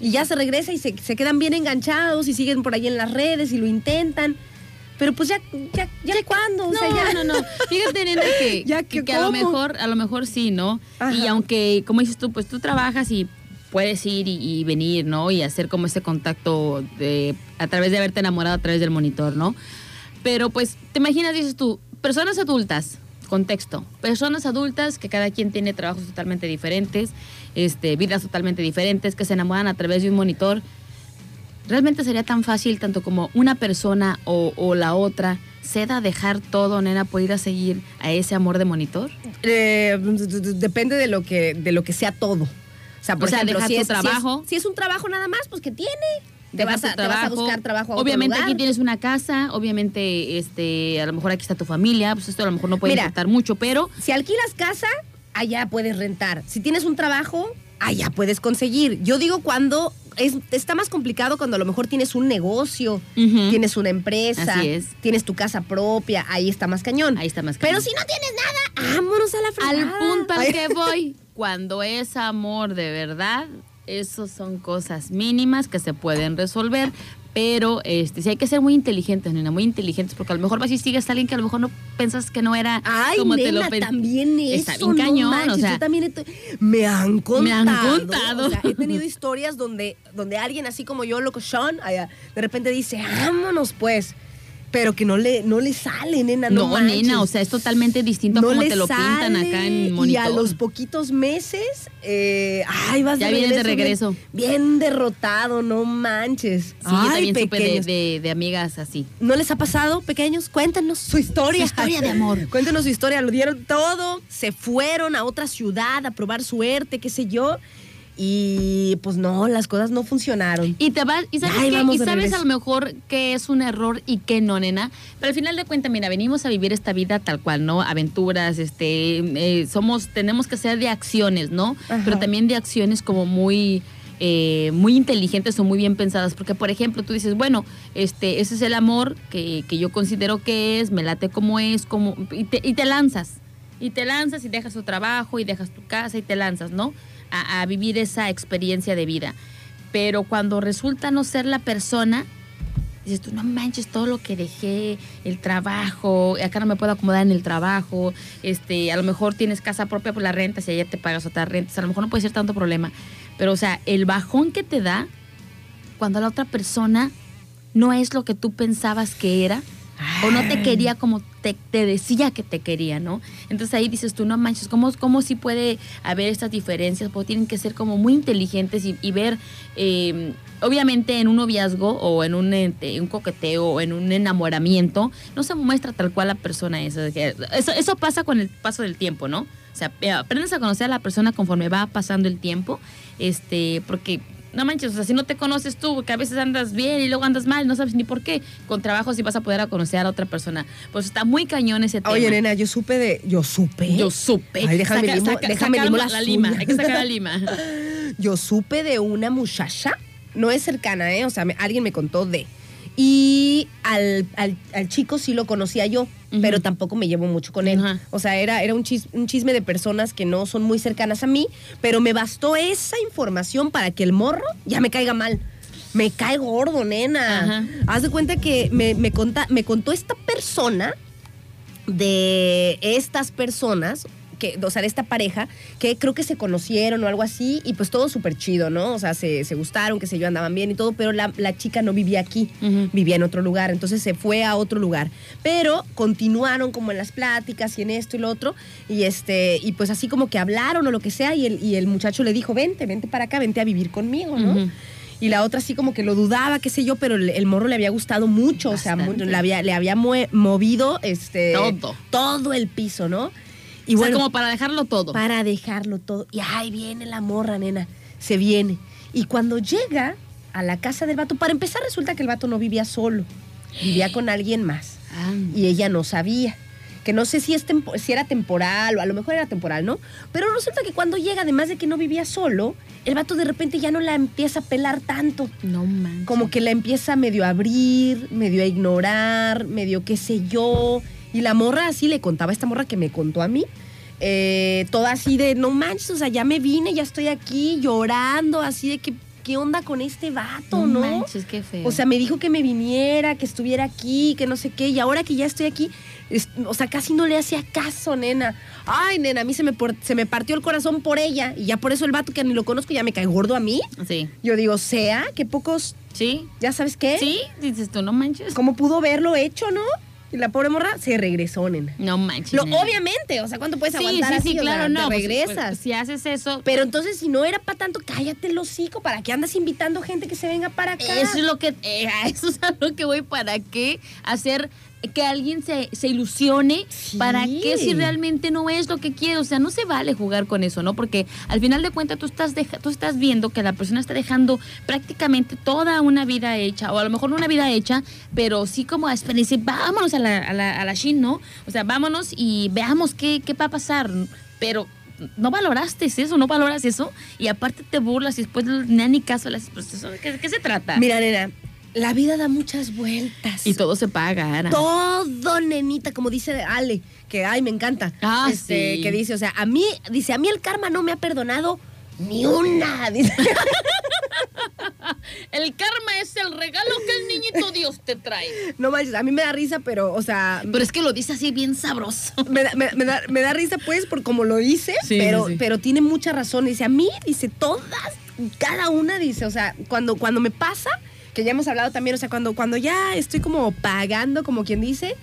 Y ya se regresa y se, se quedan bien enganchados y siguen por ahí en las redes y lo intentan. Pero pues ya, ya, ya, cuándo, o No, sea, ya. no, no. Fíjate, nena, que, (laughs) Ya, que, que a lo mejor, a lo mejor sí, ¿no? Ajá. Y aunque, como dices tú, pues tú trabajas y puedes ir y, y venir, ¿no? Y hacer como ese contacto de, a través de haberte enamorado a través del monitor, ¿no? Pero pues, te imaginas, dices tú, personas adultas, contexto, personas adultas que cada quien tiene trabajos totalmente diferentes, este, vidas totalmente diferentes, que se enamoran a través de un monitor. ¿Realmente sería tan fácil tanto como una persona o, o la otra ceda a dejar todo, nena, por ir a seguir a ese amor de monitor? Eh, depende de lo que de lo que sea todo. O sea, por O sea, ejemplo, si tu es, si es- trabajo. Si es, un trabajo nada más, pues que tiene. Te vas, a, tu te vas a buscar trabajo a otro Obviamente lugar. aquí tienes una casa, obviamente este, a lo mejor aquí está tu familia, pues esto a lo mejor no puede Mira. importar mucho, pero Si alquilas casa, allá puedes rentar. Si tienes un trabajo, allá puedes conseguir. Yo digo cuando es, está más complicado cuando a lo mejor tienes un negocio, tienes una empresa, Así es. tienes tu casa propia, ahí está más cañón. ahí está más Pero cañón. si no tienes nada, vámonos a la fregada. Al punto al que (laughs) voy, cuando es amor de verdad, esos son cosas mínimas que se pueden resolver. Pero este, sí hay que ser muy inteligentes, nena, muy inteligentes, porque a lo mejor vas y sigues a alguien que a lo mejor no pensas que no era Ay, como nena, te lo pen- también eso, Está bien no cañón, manches, o sea, yo también me han contado. Me han contado. O sea, he tenido (laughs) historias donde, donde alguien así como yo, loco Sean, de repente dice, vámonos pues. Pero que no le, no le sale, nena. No, No, nena, o sea, es totalmente distinto a como te lo pintan acá en Y monitor. a los poquitos meses, eh, ay, vas Ya de vienes de regreso. regreso. Bien, bien derrotado, no manches. Sí, yo ay, también supe de, de- de amigas así. ¿No les ha pasado, pequeños? Cuéntanos su historia. Su historia de amor. (laughs) Cuéntanos su historia. Lo dieron todo, se fueron a otra ciudad a probar suerte, qué sé yo. Y pues no, las cosas no funcionaron. Y te vas, y sabes, Ay, vamos y sabes a lo mejor que es un error y que no, nena. Pero al final de cuentas, mira, venimos a vivir esta vida tal cual, ¿no? Aventuras, este, eh, somos, tenemos que ser de acciones, ¿no? Ajá. Pero también de acciones como muy, eh, muy inteligentes o muy bien pensadas. Porque, por ejemplo, tú dices, bueno, este, ese es el amor que, que yo considero que es, me late como es, como, y te, y te lanzas. Y te lanzas y dejas tu trabajo y dejas tu casa y te lanzas, ¿no? A, vivir esa experiencia de vida. Pero cuando resulta no ser la persona, dices tú, no manches todo lo que dejé, el trabajo, acá no me puedo acomodar en el trabajo, este, a lo mejor tienes casa propia por la renta, si allá te pagas otra renta, a lo mejor no puede ser tanto problema. Pero, o sea, el bajón que te da cuando la otra persona no es lo que tú pensabas que era, o no te quería como te, te decía que te quería, ¿no? Entonces ahí dices tú, no manches, ¿cómo, cómo sí puede haber estas diferencias? Porque tienen que ser como muy inteligentes y, y ver, eh, obviamente en un noviazgo o en un, este, un coqueteo o en un enamoramiento, no se muestra tal cual la persona es. Eso, eso pasa con el paso del tiempo, ¿no? O sea, eh, aprendes a conocer a la persona conforme va pasando el tiempo, este, porque no manches, o sea, si no te conoces tú, que a veces andas bien y luego andas mal, no sabes ni por qué, con trabajo sí vas a poder a conocer a otra persona. Pues está muy cañón ese tema. Oye, nena, yo supe de. Yo supe. Yo supe. Ay, déjame Saca- limo- saca- déjame sacar limo la, la lima, hay que sacar la (laughs) lima. Yo supe de una muchacha, no es cercana, ¿eh? O sea, me- alguien me contó de. Y al, al- al chico sí lo conocía yo, pero tampoco me llevo mucho con él. O sea, era, era un, chis- un chisme de personas que no son muy cercanas a mí, pero me bastó esa información para que el morro ya me caiga mal. Me cae gordo, nena. Ajá. Haz de cuenta que me, me, conta- me contó esta persona de estas personas, que, o sea, de esta pareja, que creo que se conocieron o algo así, y pues todo súper chido, ¿no? O sea, se, se gustaron, que se yo, andaban bien y todo, pero la, la chica no vivía aquí, vivía en otro lugar, entonces se fue a otro lugar. Pero continuaron como en las pláticas y en esto y lo otro, y este, y pues así como que hablaron o lo que sea, y el, y el muchacho le dijo, vente, vente para acá, vente a vivir conmigo, ¿no? Y la otra así como que lo dudaba, qué sé yo, pero el, el morro le había gustado mucho, o sea, le había, le había movido este Todo. todo el piso, ¿no? Y bueno, como para dejarlo todo. para dejarlo todo. Y ahí viene la morra, nena. Se viene. Y cuando llega a la casa del vato, para empezar resulta que el vato no vivía solo, vivía con alguien más. Ah. Y ella no sabía. Que no sé si, es si era temporal o a lo mejor era temporal, ¿no? Pero resulta que cuando llega, además de que no vivía solo, el vato de repente ya no la empieza a pelar tanto. No manches. Como que la empieza medio a abrir, medio a ignorar, medio qué sé yo. Y la morra así le contaba, esta morra que me contó a mí, eh, toda así de, no manches, o sea, ya me vine, ya estoy aquí llorando, así de que, ¿qué onda con este vato, no no? manches, qué feo. O sea, me dijo que me viniera, que estuviera aquí, que no sé qué, y ahora que ya estoy aquí, es- o sea, casi no le hacía caso, nena. Ay, nena, a mí se me, por- se me partió el corazón por ella, y ya por eso el vato que ni lo conozco ya me cae gordo a mí. sí. Yo digo, sea, que pocos, Sí. ya sabes qué, Sí, dices tú, no manches. cómo pudo verlo hecho, ¿no? Y la pobre morra se regresó, nena. No manches. Lo, nena. obviamente, o sea, ¿cuánto puedes Sí, aguantar sí, así? sí, O sea, claro, te no. pues, regresas. pues, si haces eso, Pero entonces, si no era para tanto, cállate el hocico. ¿Para qué andas invitando gente que se venga para acá? Eso es lo que, eh, (laughs) eso es a lo que voy. ¿Para qué hacer que alguien se, se ilusione? Sí. ¿Para qué si realmente no es lo que quiere? O sea, no se vale jugar con eso, ¿no? Porque al final de cuentas tú estás, deja- tú estás viendo que la persona está dejando prácticamente toda una vida hecha, o a lo mejor no una vida hecha, pero sí como a experiencia. Vámonos a la, a la, a la Shin, ¿no? O sea, vámonos y veamos qué, qué va a pasar. Pero no valoraste eso, no valoras eso, y aparte te burlas y después da ni caso haces, pues, eso, ¿de qué, qué se trata? Mira, nena, la vida da muchas vueltas. Y todo se paga, Ana. Todo, nenita, como dice Ale, que ay, me encanta. Ah, este, sí. Que dice, o sea, a mí, dice, a mí el karma no me ha perdonado ni una. (laughs) Dice. (laughs) El karma es el regalo que el niñito Dios te trae. No manches, a mí me da risa, pero, o sea, Pero es que lo dice así bien sabroso. (laughs) me da, me- me da- me da risa pues por como lo hice, Sí, pero, sí, pero tiene mucha razón. Dice, a mí, dice, todas, cada una, dice, o sea, cuando, cuando me pasa, que ya hemos hablado también, o sea, cuando, cuando ya estoy como pagando, como quien dice,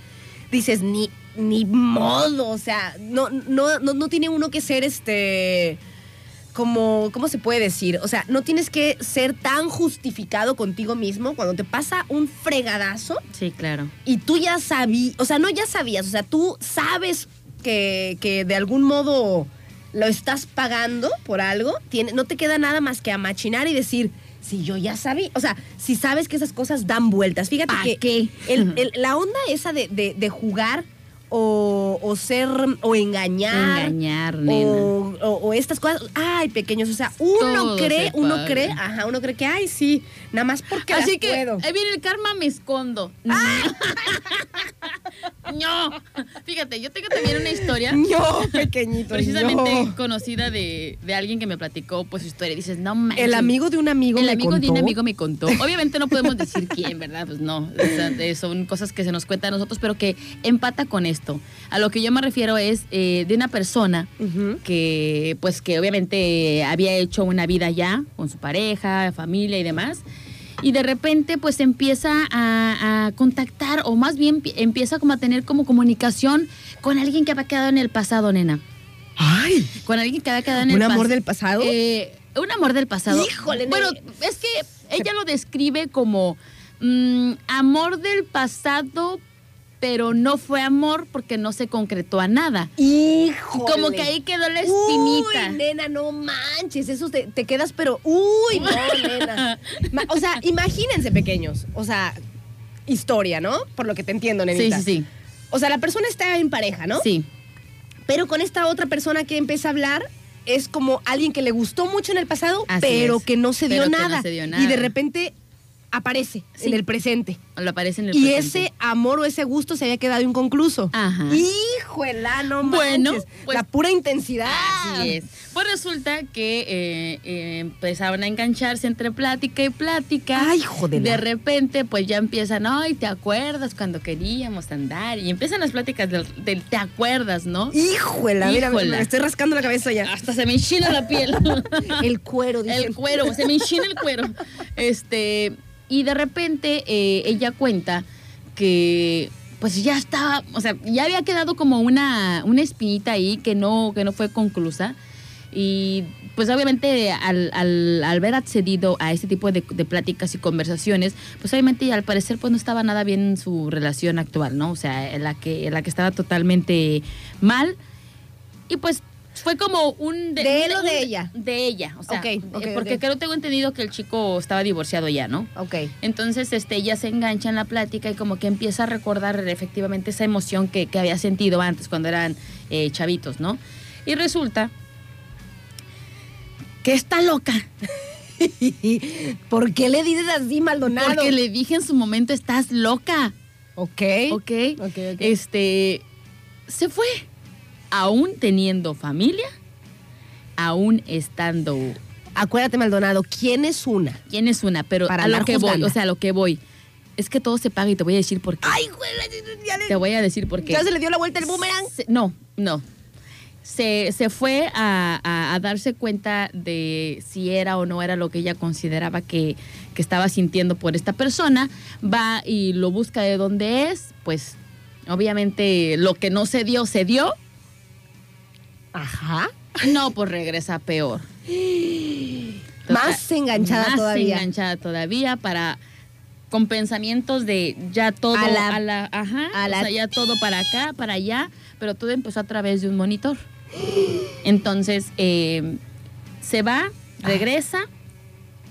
dices, ni, ni modo, o sea, no, no, no, no tiene uno que ser este como, ¿cómo se puede decir? O sea, no tienes que ser tan justificado contigo mismo cuando te pasa un fregadazo Sí, claro. y tú ya sabías, o sea, no ya sabías, o sea, tú sabes que, que de algún modo lo estás pagando por algo, tiene, no te queda nada más que amachinar y decir, si yo ya sabía, o sea, si sabes que esas cosas dan vueltas, fíjate ¿Pa' que qué? el- (laughs) el- la onda esa de, de- de jugar o, o ser o engañar. Engañar, nena. O, o- o estas cosas, ay, pequeños, o sea, uno Todo cree, uno cree, ajá, uno cree que, ay, sí, nada más porque Así las que puedo. ahí viene el karma, me escondo. (laughs) No. Fíjate, yo tengo también una historia. No, pequeñito. Precisamente no. conocida de, de alguien que me platicó pues su historia. Dices, no manches. El amigo de un amigo El me amigo de un contó. amigo me contó. Obviamente no podemos decir quién, ¿verdad? Pues no. O sea, son cosas que se nos cuentan a nosotros, pero que empata con esto. A lo que yo me refiero es eh, de una persona que, pues, que obviamente había hecho una vida ya con su pareja, familia y demás. Y de repente, pues, empieza a, a contactar, o más bien pi- empieza como a tener como comunicación con alguien que había quedado en el pasado, nena. Ay, Con alguien que había quedado en ¿Un el amor pas- del pasado? Eh, un amor del pasado. Híjole, Bueno, es que ella lo describe como mm, amor del pasado, pero no fue amor porque no se concretó a nada. hijo. Como que ahí quedó la espinita. Uy, nena, no manches, eso te, te quedas, pero, uy, no, nena. (laughs) O sea, imagínense, pequeños, o sea, historia, ¿no? Por lo que te entiendo, sí, nenita. sí, sí. O sea, la persona está en pareja, ¿no? Sí. Pero con esta otra persona que empieza a hablar, es como alguien que le gustó mucho en el pasado, Así pero es. que no se dio, Pero que no nada. se dio Y de repente aparece Sí. en el presente. Lo aparece en el Y presente. ese amor o ese gusto se había quedado inconcluso. Ajá. Híjole, no Bueno, pues- la pura intensidad. Así es. Pues resulta que eh, eh, empezaban a engancharse entre plática y plática. Ay, joder. De repente, pues ya empiezan, ay, ¿te acuerdas cuando queríamos andar? Y empiezan las pláticas del, del ¿te acuerdas, no? Híjole, mira, Híjola. me estoy rascando la cabeza ya. Hasta se me enchina la piel. (laughs) El cuero, dicen. el cuero, se me enchina el cuero. Este, y de repente eh, ella cuenta que pues ya estaba, o sea, ya había quedado como una, una espinita ahí que no, que no fue conclusa. Y pues obviamente al, al, al haber accedido a este tipo de, de pláticas y conversaciones, pues obviamente al parecer pues no estaba nada bien su relación actual, ¿no? O sea, en la que, en la que estaba totalmente mal. Y pues fue como un... ¿De él o de ella? De ella, o sea, eh, ok, porque ok. creo tengo entendido que el chico estaba divorciado ya, ¿no? Ok. Entonces, este, ella se engancha en la plática y como que empieza a recordar efectivamente esa emoción que, que había sentido antes cuando eran eh, chavitos, ¿no? Y resulta que está loca. ¿Por qué le dices así, Maldonado? Porque le dije en su momento, estás loca, Ok. ¿ok? Ok, ok. Este, se fue, aún teniendo familia, aún estando Acuérdate, Maldonado, ¿quién es una? ¿Quién es una? Pero Para a lo que voy, o sea, a lo que voy. Es que todo se paga y te voy a decir por qué. Ay, güey, ya, le- Te voy a decir por qué. ya se le dio la vuelta el boomerang. Se- no, no. Se, se fue a, a- a darse cuenta de si era o no era lo que ella consideraba que, que estaba sintiendo por esta persona. Va y lo busca de dónde es. Pues obviamente lo que no se dio, se dio. Ajá. No, pues regresa peor. (gasps) Más enganchada más todavía. enganchada todavía para con pensamientos de ya todo A la- a la, ajá, a o la- sea, ya todo para acá, para allá, pero todo empezó a través de un monitor. Entonces eh, se va, regresa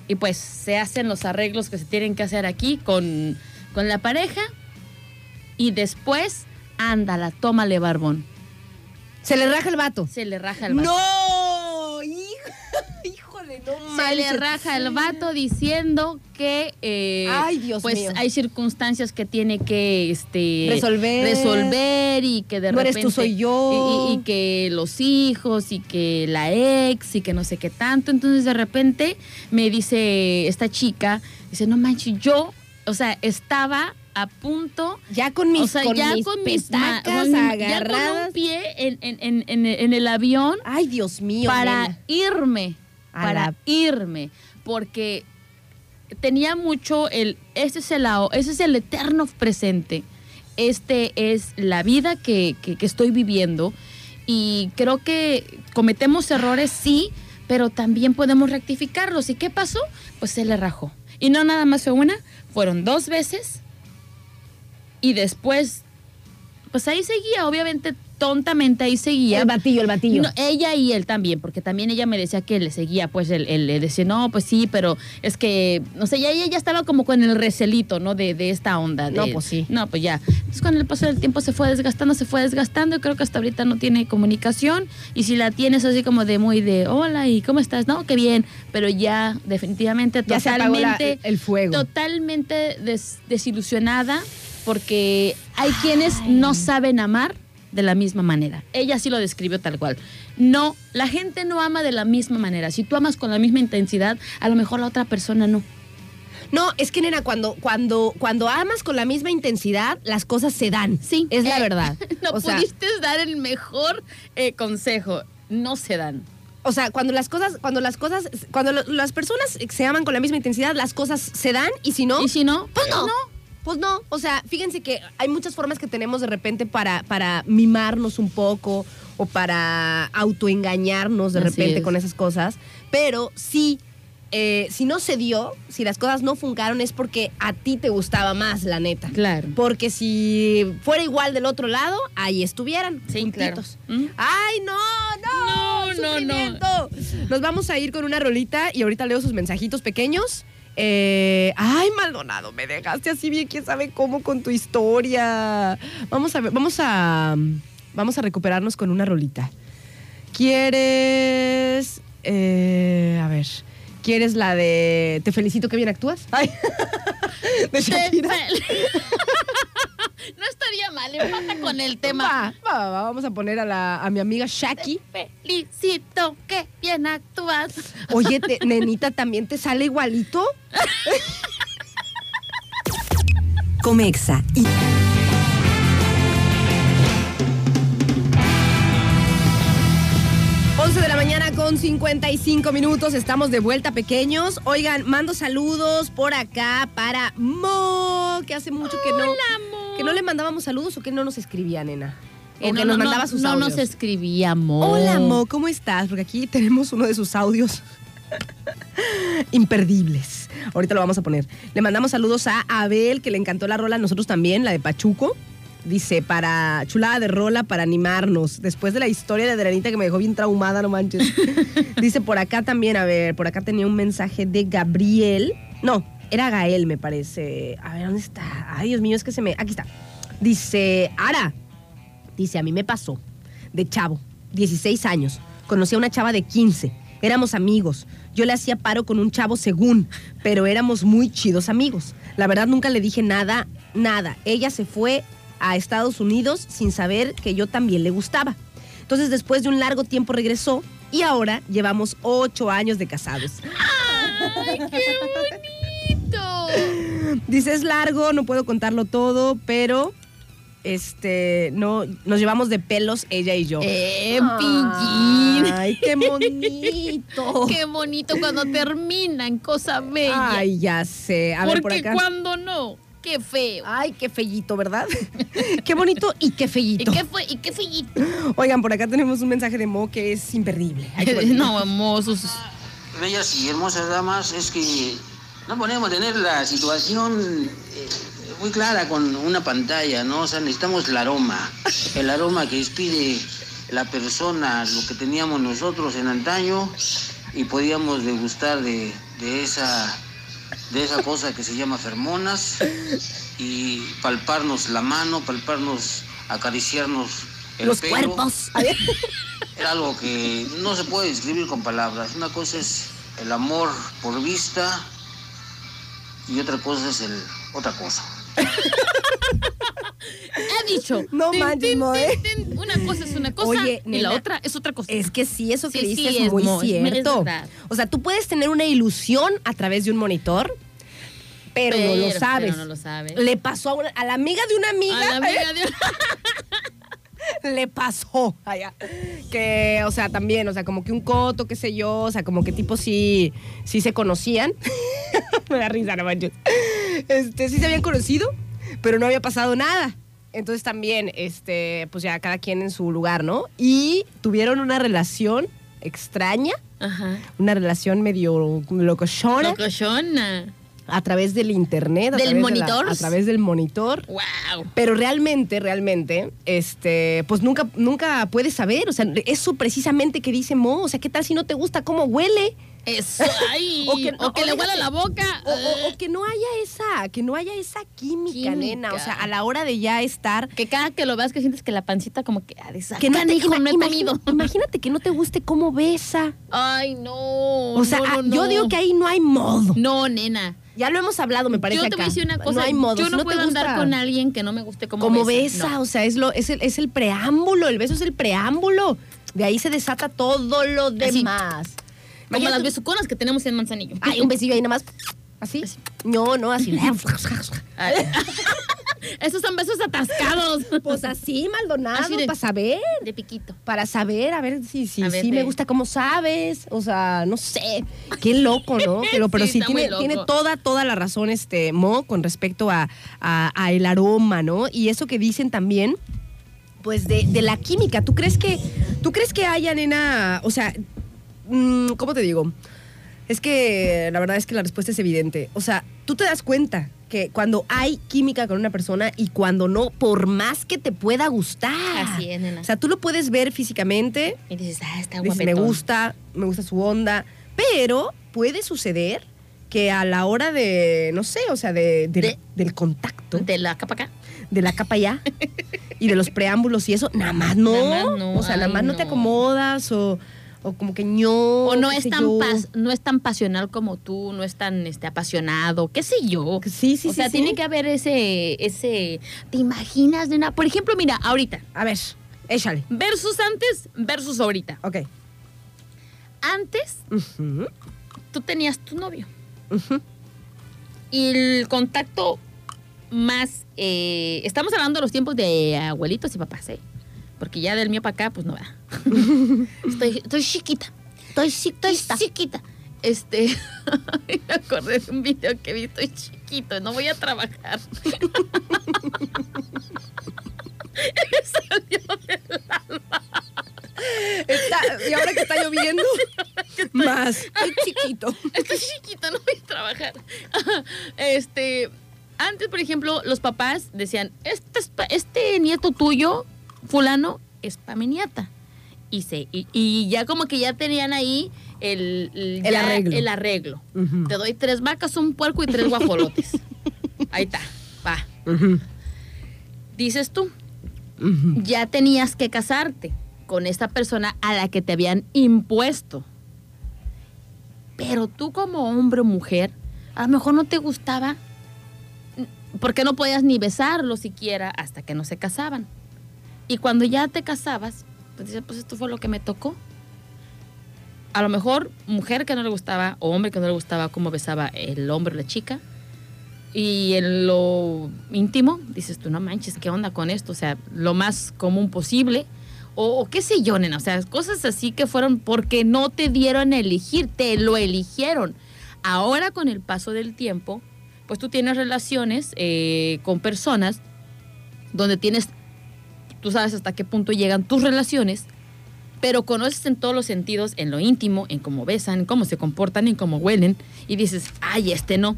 y pues se hacen los arreglos que se tienen que hacer aquí con, con la pareja y después ándala, tómale barbón. Se le raja el vato. Se le raja el vato. No Se le raja el vato diciendo que eh, Ay, Dios pues mío. hay circunstancias que tiene que este Resolver. resolver y que de No eres repente tú, soy yo. y, y- y que los hijos y que la ex y que no sé qué tanto entonces de repente me dice esta chica dice no manches yo o sea estaba a punto Ya con mis, o sea, con ya mis con mis ma- petacas ya con un pie en, en- en- en- en el avión Ay, Dios mío. para nena. irme, A para la- irme, porque tenía mucho el, ese es el, ese es el eterno presente. Este es la vida que, que- que estoy viviendo. Y creo que cometemos errores, sí, pero también podemos rectificarlos. ¿Y qué pasó? Pues se le rajó. Y no nada más fue una, fueron dos veces. Y después, pues ahí seguía, obviamente tontamente ahí seguía. El batillo, el batillo. No, ella y él también, porque también ella me decía que le seguía, pues él, él le decía, no, pues sí, pero es que, no sé, ya ella ya estaba como con el recelito, ¿no? De, de esta onda. No, pues sí. No, pues ya. Entonces con el paso del tiempo se fue desgastando, se fue desgastando, y creo que hasta ahorita no tiene comunicación, y si la tienes así como de muy de, hola, ¿y cómo estás? No, qué bien, pero ya definitivamente Ya la- totalmente, el fuego. totalmente des- desilusionada, porque hay quienes no saben amar de la misma manera. Ella sí lo describió tal cual. No, la gente no ama de la misma manera. Si tú amas con la misma intensidad, a lo mejor la otra persona no. No, es que nena, cuando, cuando, cuando amas con la misma intensidad, las cosas se dan. Sí. Es la Eh, verdad. (laughs) No o sea, pudiste dar el mejor eh, consejo. No se dan. o sea, cuando las cosas, cuando las cosas, cuando lo- las personas se aman con la misma intensidad, las cosas se dan y si no, Y si no, pues no. Pues no, o sea, fíjense que hay muchas formas que tenemos de repente para, para mimarnos un poco o para autoengañarnos de Así repente es. con esas cosas, pero sí, eh, si no se dio, si las cosas no funcaron es porque a ti te gustaba más, la neta. Claro. Porque si fuera igual del otro lado, ahí estuvieran. Sí, juntitos. claro. ¿Mm? ¡Ay, no, no! No, no, no. Nos vamos a ir con una rolita y ahorita leo sus mensajitos pequeños. Eh, ay, Maldonado, me dejaste así bien, quién sabe cómo con tu historia. Vamos a ver, vamos a vamos a recuperarnos con una rolita. ¿Quieres eh, a ver, ¿quieres la de Te felicito que bien actúas? Ay. (laughs) de Shakira. (laughs) no estaría mal, empata con el tema. Va, va, va, vamos a poner a, la, a mi amiga Shaki. Felicito, que bien actúas. Oye, te- (laughs) nenita, ¿también te sale igualito? (laughs) Comexa y 11 de la mañana con 55 minutos, estamos de vuelta pequeños. Oigan, mando saludos por acá para Mo, que hace mucho que no, que no le mandábamos saludos o que no nos escribía, nena. O que nos mandaba sus no audios. nos escribíamos. Hola Mo, ¿cómo estás? Porque aquí tenemos uno de sus audios (laughs) imperdibles. Ahorita lo vamos a poner. Le mandamos saludos a Abel, que le encantó la rola, nosotros también, la de Pachuco. Dice, para chulada de rola para animarnos. Después de la historia de Adrianita que me dejó bien traumada, no manches. (laughs) Dice por acá también, a ver, por acá tenía un mensaje de Gabriel. No, era Gael, me parece. A ver, ¿dónde está? Ay, Dios mío, es que se me. Aquí está. Dice, Ara. Dice, a mí me pasó. De chavo, 16 años. Conocí a una chava de 15. Éramos amigos. Yo le hacía paro con un chavo según, pero éramos muy chidos amigos. La verdad nunca le dije nada, nada. Ella se fue a Estados Unidos sin saber que yo también le gustaba. Entonces después de un largo tiempo regresó y ahora llevamos ocho años de casados. ¡Ay, qué bonito! Dice, es largo, no puedo contarlo todo, pero este, no, nos llevamos de pelos ella y yo. ¡Eh, pillín! Ay, qué bonito. (laughs) ¡Qué bonito cuando terminan! Cosa bella. Ay, ya sé. A ver, por Porque acá. cuando no, qué feo. Ay, qué fellito, ¿verdad? (laughs) qué bonito y qué ¿Y fellito. qué fue? ¿Y qué feíto? Oigan, por acá tenemos un mensaje de Mo que es imperdible. (laughs) No, hermosos. Bellas y hermosas damas, es que no podemos tener la situación eh, muy clara con una pantalla, ¿no? O sea, necesitamos el aroma, el aroma que despide la persona, lo que teníamos nosotros en antaño y podíamos degustar de, de esa, de esa cosa que se llama fermonas y palparnos la mano, palparnos, acariciarnos el Los pelo. cuerpos. A ver. (laughs) Era algo que no se puede describir con palabras. Una cosa es el amor por vista y otra cosa es el otra cosa. (laughs) He dicho. No Tin, manches. Una cosa es una cosa Oye, y la otra es otra cosa. Es que sí, eso que Sí, dices sí, es es muy cierto. O sea, tú puedes tener una ilusión a través de un monitor, pero, no lo sabes. pero no lo sabes. Le pasó a, una- a la amiga de una amiga. A la amiga (laughs) de- le pasó allá. Que, o sea, también, o sea, como que un coto, qué sé yo, o sea, como que tipo sí, sí se conocían. (laughs) Me da risa, no manches. Este, sí se habían conocido, pero no había pasado nada. Entonces también, este, pues ya cada quien en su lugar, ¿no? Y tuvieron una relación extraña, Ajá. una relación medio locochona Locochona. a través del internet, a ¿Del de monitor? a través del monitor. Wow. Pero realmente, realmente, este, pues nunca, nunca puedes saber. O sea, eso precisamente que dice Mo. O sea, ¿qué tal si no te gusta cómo huele? Eso. Ay. (laughs) O O que- o le huela la boca. O, o- que no haya esa, que no haya esa química, Química. nena. O sea, a la hora de ya estar. Que cada que lo veas que sientes que la pancita como que ha de sacar, Que no te, hijo, no he imagina- comido. imagínate que no te guste cómo besa. Ay, no. O sea, no, ah, no, yo no. digo que ahí no hay modo. No, nena. Ya lo hemos hablado, me parece yo te voy a acá. decir una cosa. No hay modo. Yo Si no, puedo andar con alguien que no me guste como, como besa. No. O sea, es, lo, es, el, es el preámbulo. El beso es el preámbulo. De ahí se desata todo lo Así. Como las besuconas que tenemos en Manzanillo. Ay, un besillo ahí nada más. ¿Así? No, no, así. (laughs) Esos son besos atascados. pues así, Maldonado, Así de- para saber. De piquito. Para saber, a ver si, si, A ver, si me gusta cómo sabes. O sea, no sé. Qué loco, ¿no? (laughs) Pero, pero Sí, tiene, tiene toda, toda la razón este Mo con respecto a, a- a el aroma, ¿no? Y eso que dicen también, pues de, de la química. ¿Tú crees que, tú crees que haya, nena? O sea, ¿cómo te digo? Es que la verdad es que la respuesta es evidente. O sea, tú te das cuenta que cuando hay química con una persona y cuando no, por más que te pueda gustar. Así es, nena. O sea, tú lo puedes ver físicamente, Y dices, ah, está dices, me gusta, me gusta su onda, pero puede suceder que a la hora de, no sé, o sea, de, de- De- del contacto, De la capa acá. de la capa ya y de los (laughs) preámbulos y eso, nada más no. Nada más no, O sea, nada más no. te acomodas o, o como que ño. O no es tan yo. pas- no es tan pasional como tú, no es tan este apasionado, qué sé yo. Sí, sí, o sí, sea, sí. tiene que haber ese, ese, ¿te imaginas de una? Por ejemplo, mira, ahorita, A ver, échale. versus antes, versus ahorita. Ok. Antes, tú tenías tu novio. Y el contacto más, eh, estamos hablando de los tiempos de abuelitos y papás, ¿eh? Porque ya del mío para acá, pues no va. (laughs) estoy, estoy chiquita. Estoy, chi- estoy chiquita. Este, (laughs) me acordé de un video que vi, estoy chiquito, no voy a trabajar. (laughs) salió del alma. Está- y ahora que está lloviendo, más. Estoy chiquito. Estoy chiquita, no voy a trabajar. Este, antes, por ejemplo, los papás decían, este, este nieto tuyo, fulano, es nieta. Y, se, y, y ya como que ya tenían ahí el, El ya arreglo. el arreglo. Te doy tres vacas, un puerco y tres guajolotes. (laughs) Ahí está, va. Dices tú, ya tenías que casarte con esta persona a la que te habían impuesto. Pero tú como hombre o mujer, a lo mejor no te gustaba porque no podías ni besarlo siquiera hasta que no se casaban. Y cuando ya te casabas, pues dices, pues esto fue lo que me tocó. A lo mejor mujer que no le gustaba o hombre que no le gustaba cómo besaba el hombre o la chica. Y en lo íntimo, dices tú, no manches, ¿qué onda con esto? O sea, lo más común posible. O, o qué sé yo, nena. O sea, cosas así que fueron porque no te dieron a elegir, te lo eligieron. Ahora, con el paso del tiempo, pues tú tienes relaciones eh, con personas donde tienes, tú sabes hasta qué punto llegan tus relaciones, pero conoces en todos los sentidos, en lo íntimo, en cómo besan, en cómo se comportan, en cómo huelen, y dices, ay, este no.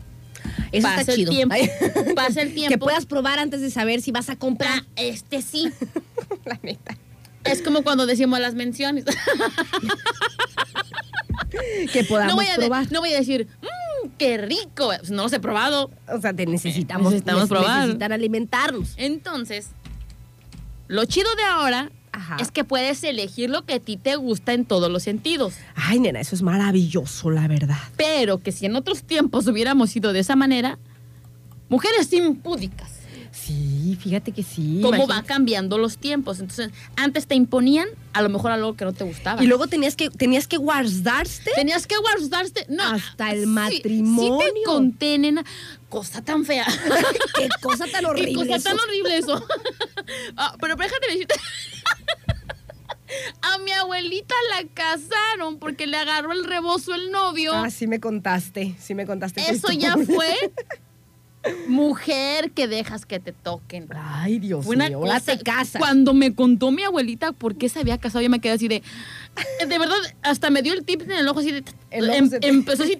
Eso pasa está el chido. tiempo, (laughs) pasa el tiempo. Que puedas probar antes de saber si vas a comprar. Ah, este sí. (laughs) La neta. Es como cuando decimos las menciones. Que podamos No voy, a de- probar. no voy a decir, mmm, qué rico. No los he probado. O sea, te necesitamos, Necesitamos neces- probar. necesitar alimentarnos. Entonces, lo chido de ahora Ajá. es que puedes elegir lo que a ti te gusta en todos los sentidos. Ay, nena, eso es maravilloso, la verdad. Pero que si en otros tiempos hubiéramos sido de esa manera, mujeres impúdicas. Sí, fíjate que sí. ¿Cómo imagínate. van cambiando los tiempos? Entonces, antes te imponían a lo mejor algo que no te gustaba. Y luego tenías que, tenías que guardarte. Tenías que guardarte. No, Hasta el sí, matrimonio. Sí, te conté, nena. Cosa tan fea. (laughs) Qué cosa tan (laughs) Qué horrible. cosa eso. tan horrible eso. (laughs) Ah, pero déjate decirte. A mi abuelita la casaron porque le agarró el rebozo el novio. Ah, sí me contaste, sí me contaste. Eso ya fue mujer que dejas que te toquen. Ay, Dios una mío, cosa- te casas. Cuando me contó mi abuelita por qué se había casado, yo me quedé así de. De verdad, hasta me dio el tip en el ojo así de. El em- te- empezó así.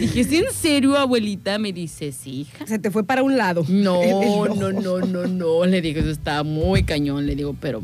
Dije, ¿es en serio, abuelita? Me dice, sí, hija. Se te fue para un lado. No, (laughs) no, no, no, no. Le digo, eso está muy cañón. Le digo, pero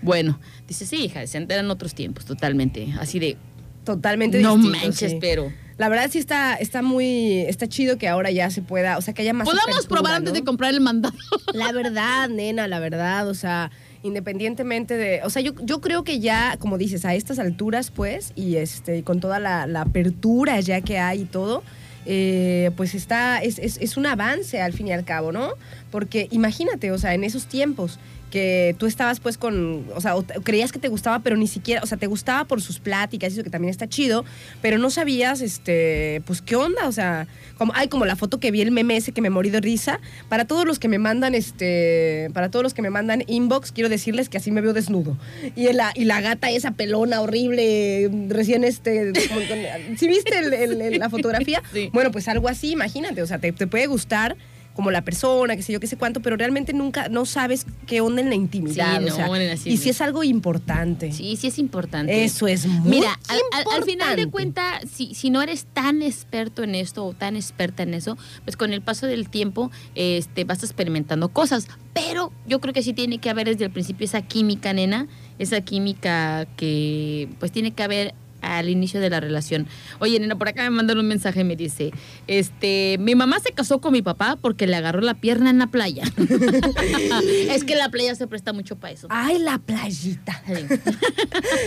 bueno. Dice, sí, hija, se eran otros tiempos, totalmente. Así de, Totalmente no distinto, manches, sí. pero. La verdad sí está, está muy, está chido que ahora ya se pueda, o sea, que haya más Podamos probar antes de comprar el mandado. (laughs) La verdad, nena, la verdad, o sea, independientemente de, o sea, yo, yo creo que ya, como dices, a estas alturas, pues, y este, con toda la, la apertura ya que hay y todo, eh, pues está, es, es, es un avance al fin y al cabo, ¿no? Porque imagínate, o sea, en esos tiempos que tú estabas pues con, o sea, o creías que te gustaba, pero ni siquiera, o sea, te gustaba por sus pláticas, y eso que también está chido, pero no sabías, este, pues, qué onda, o sea, como, ay, como la foto que vi el meme ese que me morí de risa, para todos los que me mandan, este, para todos los que me mandan inbox, quiero decirles que así me veo desnudo. Y la, y la gata esa pelona horrible, recién, este, con- ¿sí viste el- el- el- la fotografía? Sí. Bueno, pues algo así, imagínate, o sea, te, te puede gustar como la persona, qué sé yo, qué sé cuánto, pero realmente nunca, no sabes qué onda en la intimidad, Sí, o sea, no, en la- y si es algo importante. Sí, sí es importante. Eso es muy Mira, al, al- al final de cuentas, si, si no eres tan experto en esto o tan experta en eso, pues con el paso del tiempo este, vas experimentando cosas. Pero yo creo que sí tiene que haber desde el principio esa química, nena, esa química que pues tiene que haber al inicio de la relación. Oye, nena, por acá me mandaron un mensaje y me dice, este, mi mamá se casó con mi papá porque le agarró la pierna en la playa. (laughs) es que la playa se presta mucho para eso. Ay, la playita.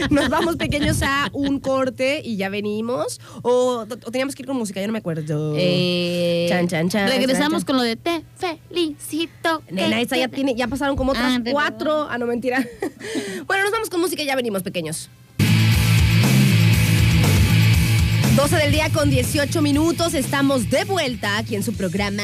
Nos vamos pequeños a un corte y ya venimos. O, o teníamos que ir con música, ya no me acuerdo. Eh, Chan, chan, chan, regresamos chan, chan. con lo de te felicito. Nena, esta ya tiene, ya pasaron como otras Ah, de cuatro. Ah, no, mentira. (laughs) bueno, nos vamos con música y ya venimos, pequeños. 12 del día con 18 minutos. Estamos de vuelta aquí en su programa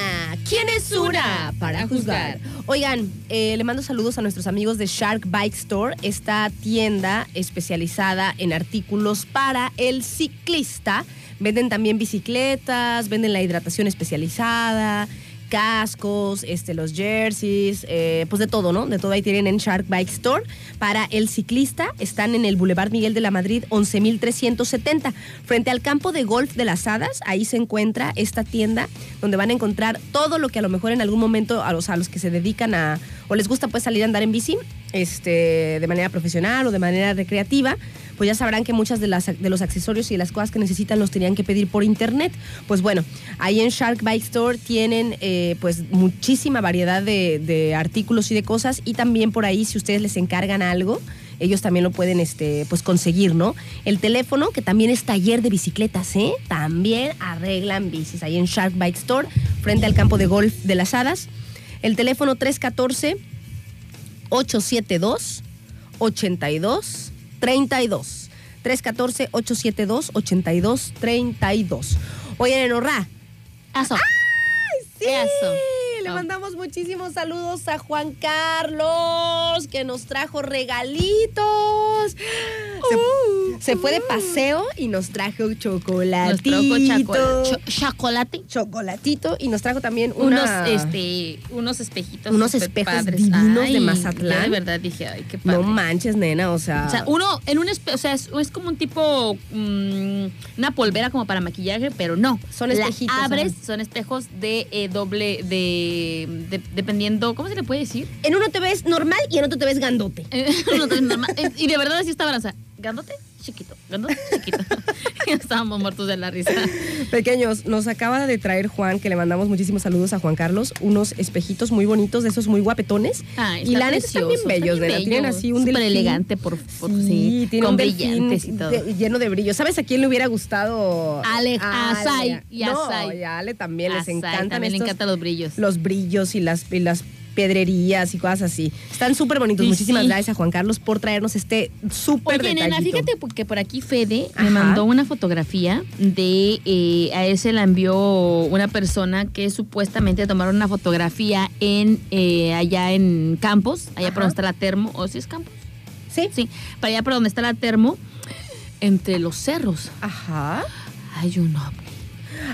¿Quién es una para juzgar? Oigan, eh, le mando saludos a nuestros amigos de Shark Bike Store, esta tienda especializada en artículos para el ciclista. Venden también bicicletas, venden la hidratación especializada, cascos, este, los jerseys, eh, pues de todo, ¿no? De todo ahí tienen en Shark Bike Store. Para el ciclista están en el Boulevard Miguel de la Madrid 11370, frente al campo de golf de las Hadas. Ahí se encuentra esta tienda donde van a encontrar todo lo que a lo mejor en algún momento a los, a los que se dedican a o les gusta pues salir a andar en bici, este, de manera profesional o de manera recreativa, pues ya sabrán que muchas de, las, de los accesorios y las cosas que necesitan los tenían que pedir por internet. Pues bueno, ahí en Shark Bike Store tienen eh, pues muchísima variedad de, de artículos y de cosas y también por ahí si ustedes les encargan algo, ellos también lo pueden este, pues conseguir, ¿no? El teléfono, que también es taller de bicicletas, ¿eh? También arreglan bicis ahí en Shark Bike Store, frente al campo de golf de las hadas. El teléfono 314 872 82 32. 314 872 82 32. Oye, Nenorra, Eso. Sí, Eso. Le mandamos muchísimos saludos a Juan Carlos, que nos trajo regalitos. Se, Uh. se fue de paseo y nos trajo Nos chocolatito. trajo chacola- cho- chocolate. chocolatito y nos trajo también una- Unos, este, unos espejitos. Unos espejos padres. divinos de Mazatlán. De verdad dije, ay, qué padre. No manches, nena, o sea... O sea, uno en un espejo, o sea, es, es como un tipo, mm, una polvera como para maquillaje, pero no. Son La espejitos, abres, ajá. son espejos de eh, doble, de, de- dependiendo, ¿cómo se le puede decir? en uno te ves normal y en otro te ves gandote. (laughs) Uno también normal. Eh, y de verdad así o sea, grandote, chiquito, grandote, chiquito. (laughs) Estábamos muertos de la risa. Pequeños, nos acaba de traer Juan, que le mandamos muchísimos saludos a Juan Carlos, unos espejitos muy bonitos, de esos muy guapetones. Ay, y la neta están bien está bellos, nena. Tienen bello, así un súper delfín. elegante por, por sí, con brillantes y todo. de- lleno de brillo. ¿Sabes a quién le hubiera gustado? Ale- A a Sai, Ale. y a no, y a Ale también les Asai, encantan también le estos- encantan los brillos. los brillos y las, y las pedrerías y cosas así. Están súper bonitos. Y Muchísimas sí. gracias a Juan Carlos por traernos este súper Oye, nena, detallito. fíjate porque por aquí Fede Ajá. me mandó una fotografía de eh, a él se la envió una persona que supuestamente tomaron una fotografía en eh, allá en Campos, allá por donde está la termo, o si es Campos. Sí. Sí, para allá, para donde está la termo, entre los cerros, Ajá. hay un ovni.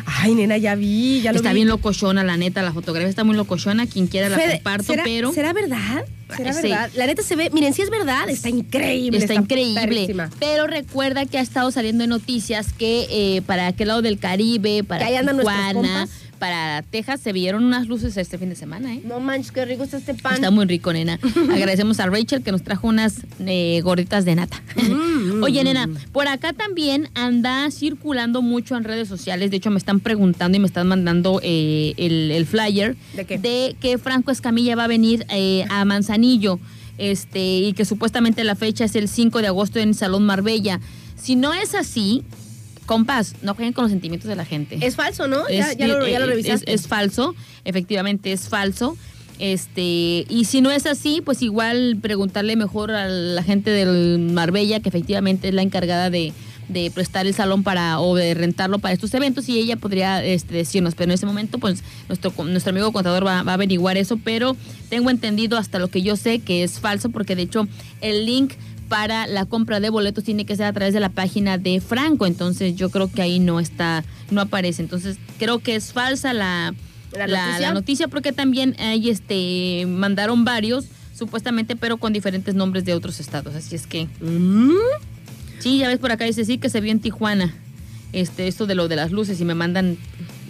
Ay, nena, ya vi, ya lo Está vi. bien locochona, la neta, la fotografía está muy locochona, quien quiera la Fede, comparto, ¿será, pero ¿Será verdad? ¿Será Sí. verdad? La neta se ve, miren, si es verdad, está increíble. está, increíble. perrísima. Pero recuerda que ha estado saliendo en noticias que eh, para aquel lado del Caribe, para Que Tijuana. Para Texas, se vieron unas luces este fin de semana, ¿eh? No manches, qué rico está este pan. Está muy rico, nena. (laughs) Agradecemos a Rachel que nos trajo unas eh, gorditas de nata. Mm, Oye, nena, por acá también anda circulando mucho en redes sociales. De hecho, me están preguntando y me están mandando eh, el, el flyer ¿De qué? que Franco Escamilla va a venir eh, a Manzanillo. Este, y que supuestamente la fecha es el 5 de agosto en Salón Marbella. Si no es así, compas, no jueguen con los sentimientos de la gente. Es falso, ¿no? ya, Es- ya lo, ya lo revisaste. Es, es falso, efectivamente es falso. Este, y si no es así, pues igual preguntarle mejor a la gente del Marbella, que efectivamente es la encargada de, de prestar el salón para o de rentarlo para estos eventos y ella podría este, decirnos, pero en ese momento pues nuestro, nuestro amigo contador va, va a averiguar eso, pero tengo entendido hasta lo que yo sé que es falso porque de hecho el link para la compra de boletos tiene que ser a través de la página de Franco, entonces yo creo que ahí no está, no aparece, entonces creo que es falsa la, ¿La la, noticia? la noticia porque también ahí este mandaron varios supuestamente pero con diferentes nombres de otros estados, así es que Mm, sí, ya ves por acá dice sí que se vio en Tijuana, este esto de lo de las luces y me mandan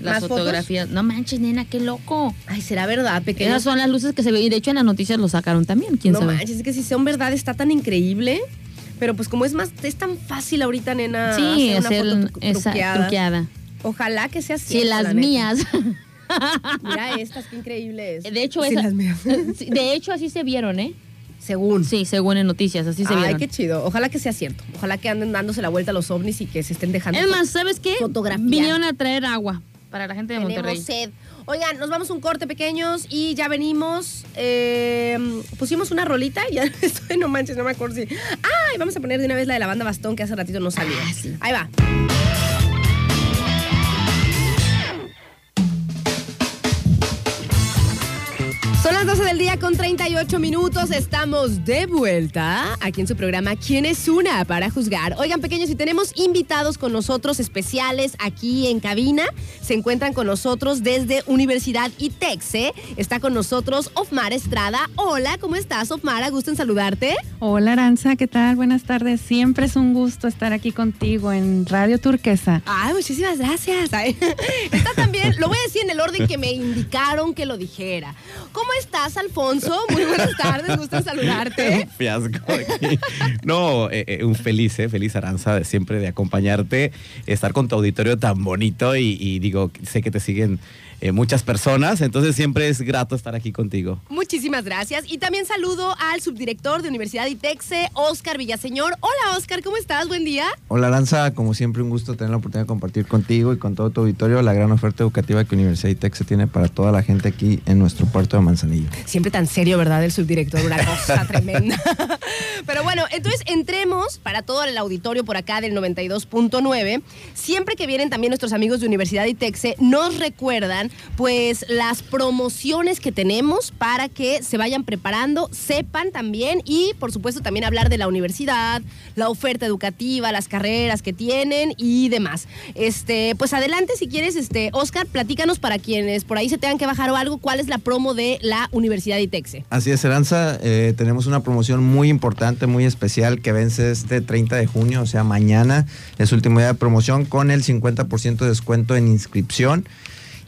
las fotografías, no manches nena, qué loco. Ay, será verdad, pequeño. Esas son las luces que se ven y de hecho en las noticias lo sacaron también, quién no sabe. manches, es que si son verdad está tan increíble. Pero pues como es más, es tan fácil ahorita, nena, Sí, hacer hacer una foto esa truqueada. truqueada. Ojalá que sea Sí, cierto, las la mías. Mira estas, qué increíbles. De hecho, Sí, esa- las mías. (laughs) De hecho así se vieron, ¿eh? Según. Sí, según en noticias, así se Ay, vieron. qué chido. Ojalá que sea cierto. Ojalá que anden dándose la vuelta a los ovnis y que se estén dejando. Es más, ¿sabes qué? Fotografía. Vinieron a traer agua para la gente de Monterrey. Tenemos sed. Oigan, nos vamos un corte pequeños y ya venimos. Eh, pusimos una rolita y ya (laughs) estoy, no manches, no me acuerdo si. ¡Ay! Vamos a poner de una vez la de la banda Bastón que hace ratito no salió. Ah, sí. Ahí va. Del día con 38 minutos. Estamos de vuelta aquí en su programa ¿Quién es una para juzgar? Oigan, pequeños, y tenemos invitados con nosotros especiales aquí en cabina. Se encuentran con nosotros desde Universidad ITEXE. Está con nosotros Ofmar Estrada. Hola, ¿cómo estás, Ofmar? Gusto en saludarte. Hola Aranza, ¿qué tal? Buenas tardes. Siempre es un gusto estar aquí contigo en Radio Turquesa. Ay, muchísimas gracias. Ay, (laughs) Está también, lo voy a decir en el orden que me indicaron que lo dijera. ¿Cómo estás, Alfonso? Muy buenas tardes, gusto saludarte. (laughs) Fiasco aquí. No, eh, eh, un feliz, eh, feliz Aranza de siempre de acompañarte, estar con tu auditorio tan bonito y digo, sé que te siguen eh, muchas personas, entonces siempre es grato estar aquí contigo. Muchísimas gracias. Y también saludo al subdirector de Universidad ITEXE, Oscar Villaseñor. Hola, Oscar, ¿cómo estás? Buen día. Hola Aranza, como siempre un gusto tener la oportunidad de compartir contigo y con todo tu auditorio la gran oferta educativa que Universidad ITEC se tiene para toda la gente aquí en nuestro puerto de Manzanillo. Siempre tan serio, ¿verdad? El subdirector, una cosa (laughs) tremenda. Pero bueno, entonces entremos para todo el auditorio por acá del 92.9. Siempre que vienen también nuestros amigos de Universidad ITEXE, nos recuerdan pues las promociones que tenemos para que se vayan preparando, sepan también y por supuesto también hablar de la universidad, la oferta educativa, las carreras que tienen y demás. Este, pues adelante si quieres, este, Oscar, platícanos para quienes por ahí se tengan que bajar o algo, cuál es la promo de la Universidad ITEXE. Así es, Aranza, eh, tenemos una promoción muy importante, muy especial que vence este 30 de junio, o sea, mañana es último día de promoción con el 50% de descuento en inscripción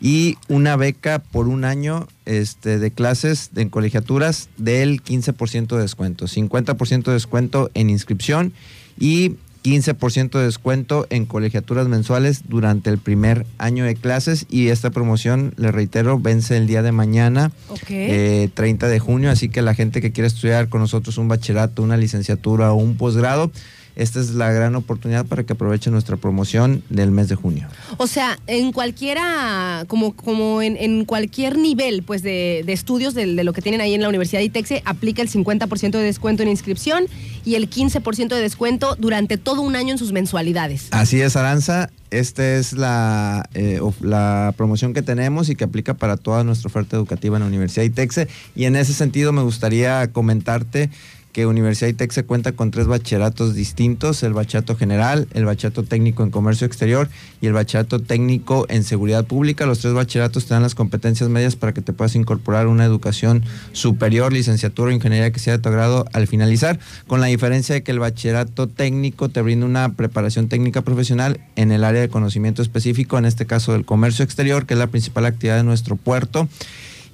y una beca por un año este, de clases en colegiaturas del 15% de descuento, 50% de descuento en inscripción y 15% de descuento en colegiaturas mensuales durante el primer año de clases y esta promoción, le reitero, vence el día de mañana, Ok. eh, 30 de junio, así que la gente que quiere estudiar con nosotros un bachillerato, una licenciatura o un posgrado, esta es la gran oportunidad para que aprovechen nuestra promoción del mes de junio. O sea, en cualquiera, como, como en, en cualquier nivel pues de, de estudios de, de lo que tienen ahí en la Universidad de ITEXE, aplica el 50% de descuento en inscripción y el 15% de descuento durante todo un año en sus mensualidades. Así es, Aranza. Esta es la, eh, la promoción que tenemos y que aplica para toda nuestra oferta educativa en la Universidad ITEXE. Y en ese sentido me gustaría comentarte que Universidad ITEC se cuenta con tres bachilleratos distintos, el bachillerato general, el bachillerato técnico en comercio exterior y el bachillerato técnico en seguridad pública. Los tres bachilleratos te dan las competencias medias para que te puedas incorporar una educación superior, licenciatura o ingeniería que sea de tu agrado al finalizar, con la diferencia de que el bachillerato técnico te brinda una preparación técnica profesional en el área de conocimiento específico, en este caso del comercio exterior, que es la principal actividad de nuestro puerto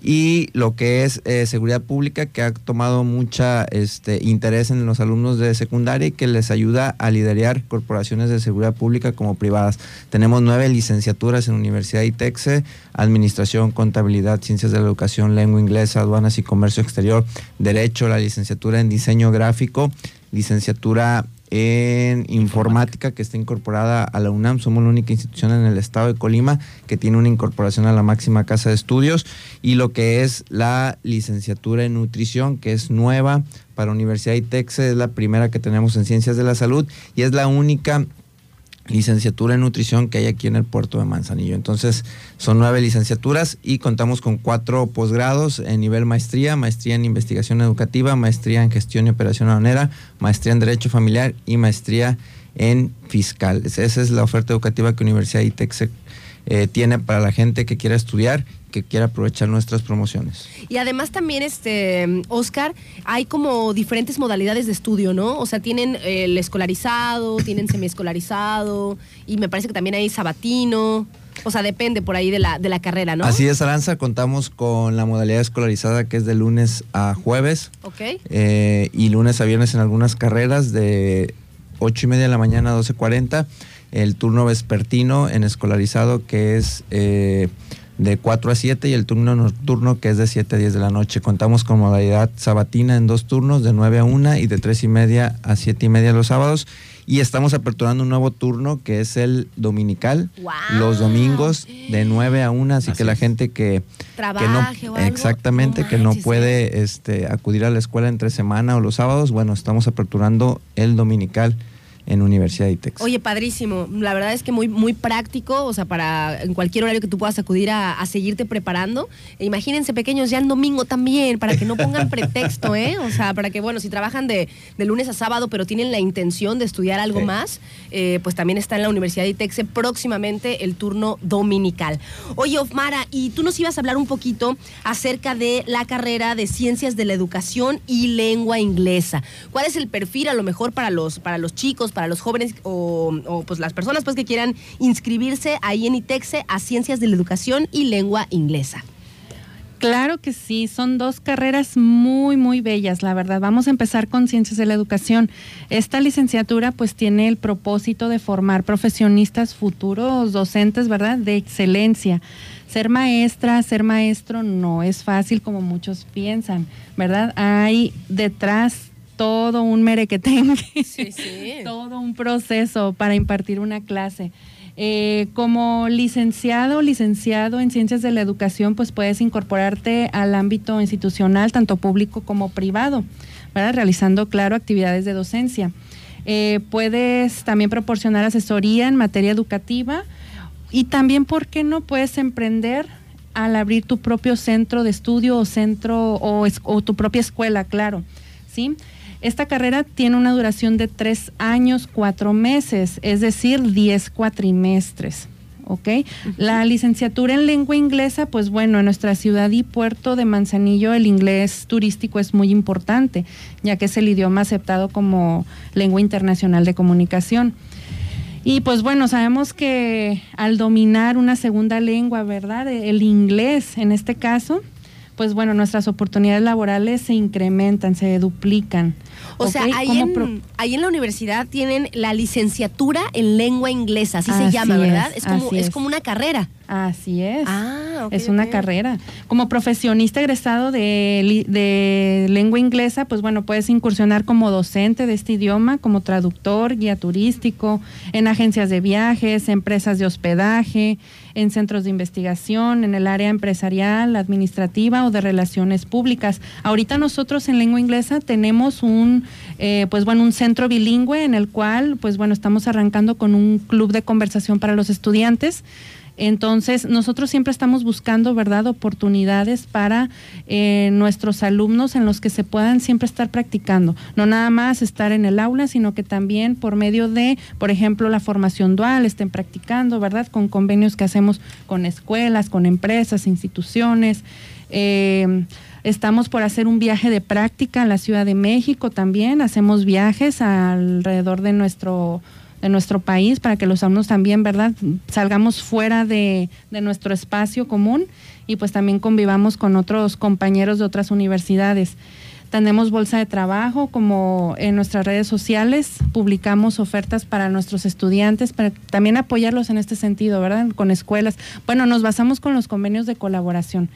y lo que es eh, seguridad pública, que ha tomado mucha este, interés en los alumnos de secundaria y que les ayuda a liderar corporaciones de seguridad pública como privadas. Tenemos nueve licenciaturas en Universidad ITEXE, Administración, Contabilidad, Ciencias de la Educación, Lengua Inglesa, Aduanas y Comercio Exterior, Derecho, la licenciatura en Diseño Gráfico, licenciatura en informática que está incorporada a la UNAM. Somos la única institución en el estado de Colima que tiene una incorporación a la máxima casa de estudios y lo que es la licenciatura en nutrición que es nueva para Universidad ITEXE, es la primera que tenemos en ciencias de la salud y es la única licenciatura en nutrición que hay aquí en el puerto de Manzanillo. Entonces, son nueve licenciaturas y contamos con cuatro posgrados en nivel maestría, maestría en investigación educativa, maestría en gestión y operación aduanera, maestría en derecho familiar y maestría en fiscal. Esa es la oferta educativa que Universidad ITEX eh, tiene para la gente que quiera estudiar que quiera aprovechar nuestras promociones. Y además también, este, Oscar, hay como diferentes modalidades de estudio, ¿no? O sea, tienen el escolarizado, (laughs) tienen semiescolarizado, y me parece que también hay sabatino. O sea, depende por ahí de la, de la carrera, ¿no? Así es, Aranza. Contamos con la modalidad escolarizada que es de lunes a jueves. Ok. eh, y lunes a viernes en algunas carreras de 8 y media de la mañana a 12.40. El turno vespertino en escolarizado que es eh, de 4 a 7 y el turno nocturno que es de 7 a 10 de la noche. Contamos con modalidad sabatina en dos turnos de 9 a 1 y de 3 y media a 7 y media los sábados. Y estamos aperturando un nuevo turno que es el dominical, los domingos de 9 a 1, así, que la gente que, que Trabaje no, o algo. exactamente, No que no puede este, acudir a la escuela entre semana o los sábados, bueno, estamos aperturando el dominical en Universidad ITEX. Oye, padrísimo. La verdad es que muy, muy práctico, o sea, para en cualquier horario que tú puedas acudir a, a seguirte preparando. E imagínense, pequeños, ya el domingo también, para que no pongan pretexto, ¿eh? O sea, para que, bueno, si trabajan de, de lunes a sábado, pero tienen la intención de estudiar algo Sí. más, eh, pues también está en la Universidad de ITEXE próximamente el turno dominical. Oye, Ofmara, y tú nos ibas a hablar un poquito acerca de la carrera de Ciencias de la Educación y Lengua Inglesa. ¿Cuál es el perfil a lo mejor para los, para los chicos, para los jóvenes o, pues las personas pues que quieran inscribirse ahí en ITEXE a Ciencias de la Educación y Lengua Inglesa? Claro que sí, son dos carreras muy, muy bellas, la verdad. Vamos a empezar con Ciencias de la Educación. Esta licenciatura pues tiene el propósito de formar profesionistas futuros, docentes, ¿verdad? De excelencia. Ser maestra, ser maestro no es fácil como muchos piensan, ¿verdad? Hay detrás todo un merequetengue, Sí, sí. (laughs) todo un proceso para impartir una clase. Eh, como licenciado o licenciado en ciencias de la educación, pues puedes incorporarte al ámbito institucional, tanto público como privado, ¿verdad? realizando, claro, actividades de docencia. Eh, puedes también proporcionar asesoría en materia educativa y también, ¿por qué no puedes emprender al abrir tu propio centro de estudio o centro o, es- o tu propia escuela, claro? ¿sí? Esta carrera tiene una duración de tres años, cuatro meses, es decir, diez cuatrimestres. ¿Ok? La licenciatura en lengua inglesa, pues bueno, en nuestra ciudad y puerto de Manzanillo el inglés turístico es muy importante, ya que es el idioma aceptado como lengua internacional de comunicación. Y pues bueno, sabemos que al dominar una segunda lengua, ¿verdad? El inglés en este caso, pues bueno, nuestras oportunidades laborales se incrementan, se duplican. O sea, ahí en, pro- ahí en la universidad tienen la licenciatura en lengua inglesa, así, se llama, ¿verdad? Es como, es. como una carrera. Así es. Ah, ok, es una carrera. Como profesionista egresado de, de lengua inglesa, pues bueno, puedes incursionar como docente de este idioma, como traductor, guía turístico, en agencias de viajes, empresas de hospedaje, en centros de investigación, en el área empresarial, administrativa o de relaciones públicas. Ahorita nosotros en lengua inglesa tenemos un, eh, pues bueno, un centro bilingüe en el cual, pues bueno, estamos arrancando con un club de conversación para los estudiantes Entonces, nosotros siempre estamos buscando, ¿verdad?, oportunidades para eh, nuestros alumnos en los que se puedan siempre estar practicando. No nada más estar en el aula, sino que también por medio de, por ejemplo, la formación dual, estén practicando, ¿verdad?, con convenios que hacemos con escuelas, con empresas, instituciones. Eh, Estamos por hacer un viaje de práctica a la Ciudad de México también. Hacemos viajes alrededor de nuestro de nuestro país para que los alumnos también, ¿verdad? Salgamos fuera de, de nuestro espacio común y pues también convivamos con otros compañeros de otras universidades. Tenemos bolsa de trabajo, como en nuestras redes sociales publicamos ofertas para nuestros estudiantes, para también apoyarlos en este sentido, ¿verdad? Con escuelas. Bueno, nos basamos con los convenios de colaboración.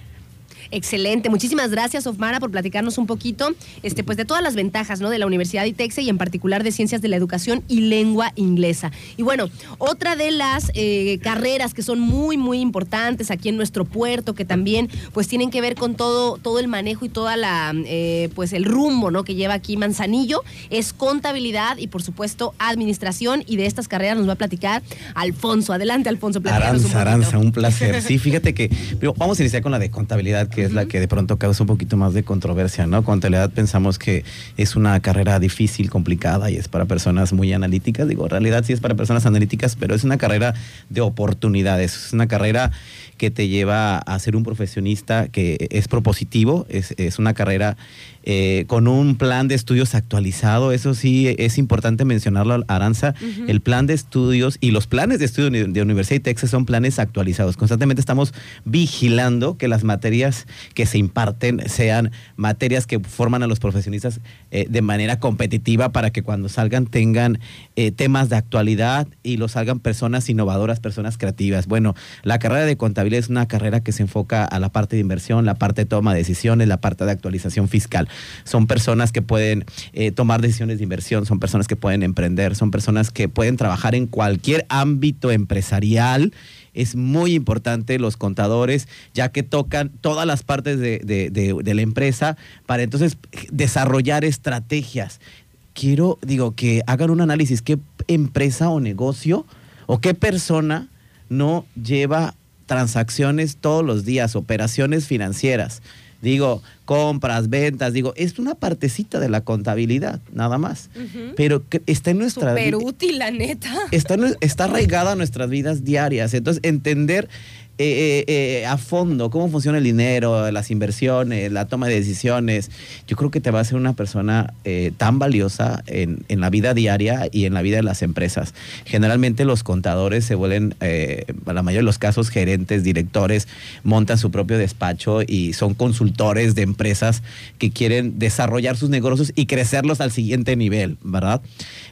Excelente. Muchísimas gracias, Ofmara, por platicarnos un poquito este, pues, de todas las ventajas ¿no? de la Universidad de ITEXE y en particular de Ciencias de la Educación y Lengua Inglesa. Y bueno, otra de las eh, carreras que son muy, muy importantes aquí en nuestro puerto, que también pues tienen que ver con todo, todo el manejo y toda la eh, pues el rumbo ¿no? que lleva aquí Manzanillo, es contabilidad y por supuesto administración. Y de estas carreras nos va a platicar Alfonso. Adelante, Alfonso. Aranza, un Aranza, un placer. Sí, (laughs) fíjate que vamos a iniciar con la de contabilidad, que es la que de pronto causa un poquito más de controversia, ¿no? Contabilidad pensamos que es una carrera difícil, complicada y es para personas muy analíticas. Digo, en realidad sí es para personas analíticas, pero es una carrera de oportunidades. Es una carrera que te lleva a ser un profesionista que es propositivo, es, es una carrera eh, con un plan de estudios actualizado. Eso sí es importante mencionarlo, Aranza. El plan de estudios y los planes de estudio de Universidad de Texas son planes actualizados. Constantemente estamos vigilando que las materias que se imparten sean materias que forman a los profesionistas eh, de manera competitiva para que cuando salgan tengan eh, temas de actualidad y los salgan personas innovadoras, personas creativas. Bueno, la carrera de contabilidad es una carrera que se enfoca a la parte de inversión, la parte de toma de decisiones, la parte de actualización fiscal. Son personas que pueden eh, tomar decisiones de inversión, son personas que pueden emprender, son personas que pueden trabajar en cualquier ámbito empresarial. Es muy importante los contadores, ya que tocan todas las partes de, la empresa para entonces desarrollar estrategias. Quiero, digo, que hagan un análisis, qué empresa o negocio o qué persona no lleva transacciones todos los días, operaciones financieras digo, compras, ventas, digo, es una partecita de la contabilidad, nada más. Pero está en nuestra vida. Súper útil, la neta. Está, está arraigada a nuestras vidas diarias. Entonces, entender eh, eh, a fondo cómo funciona el dinero, las inversiones, la toma de decisiones, yo creo que te va a hacer una persona eh, tan valiosa en, en, la vida diaria y en la vida de las empresas. Generalmente los contadores se vuelven, a la mayoría de los casos, gerentes, directores, montan su propio despacho y son consultores de empresas que quieren desarrollar sus negocios y crecerlos al siguiente nivel, ¿verdad?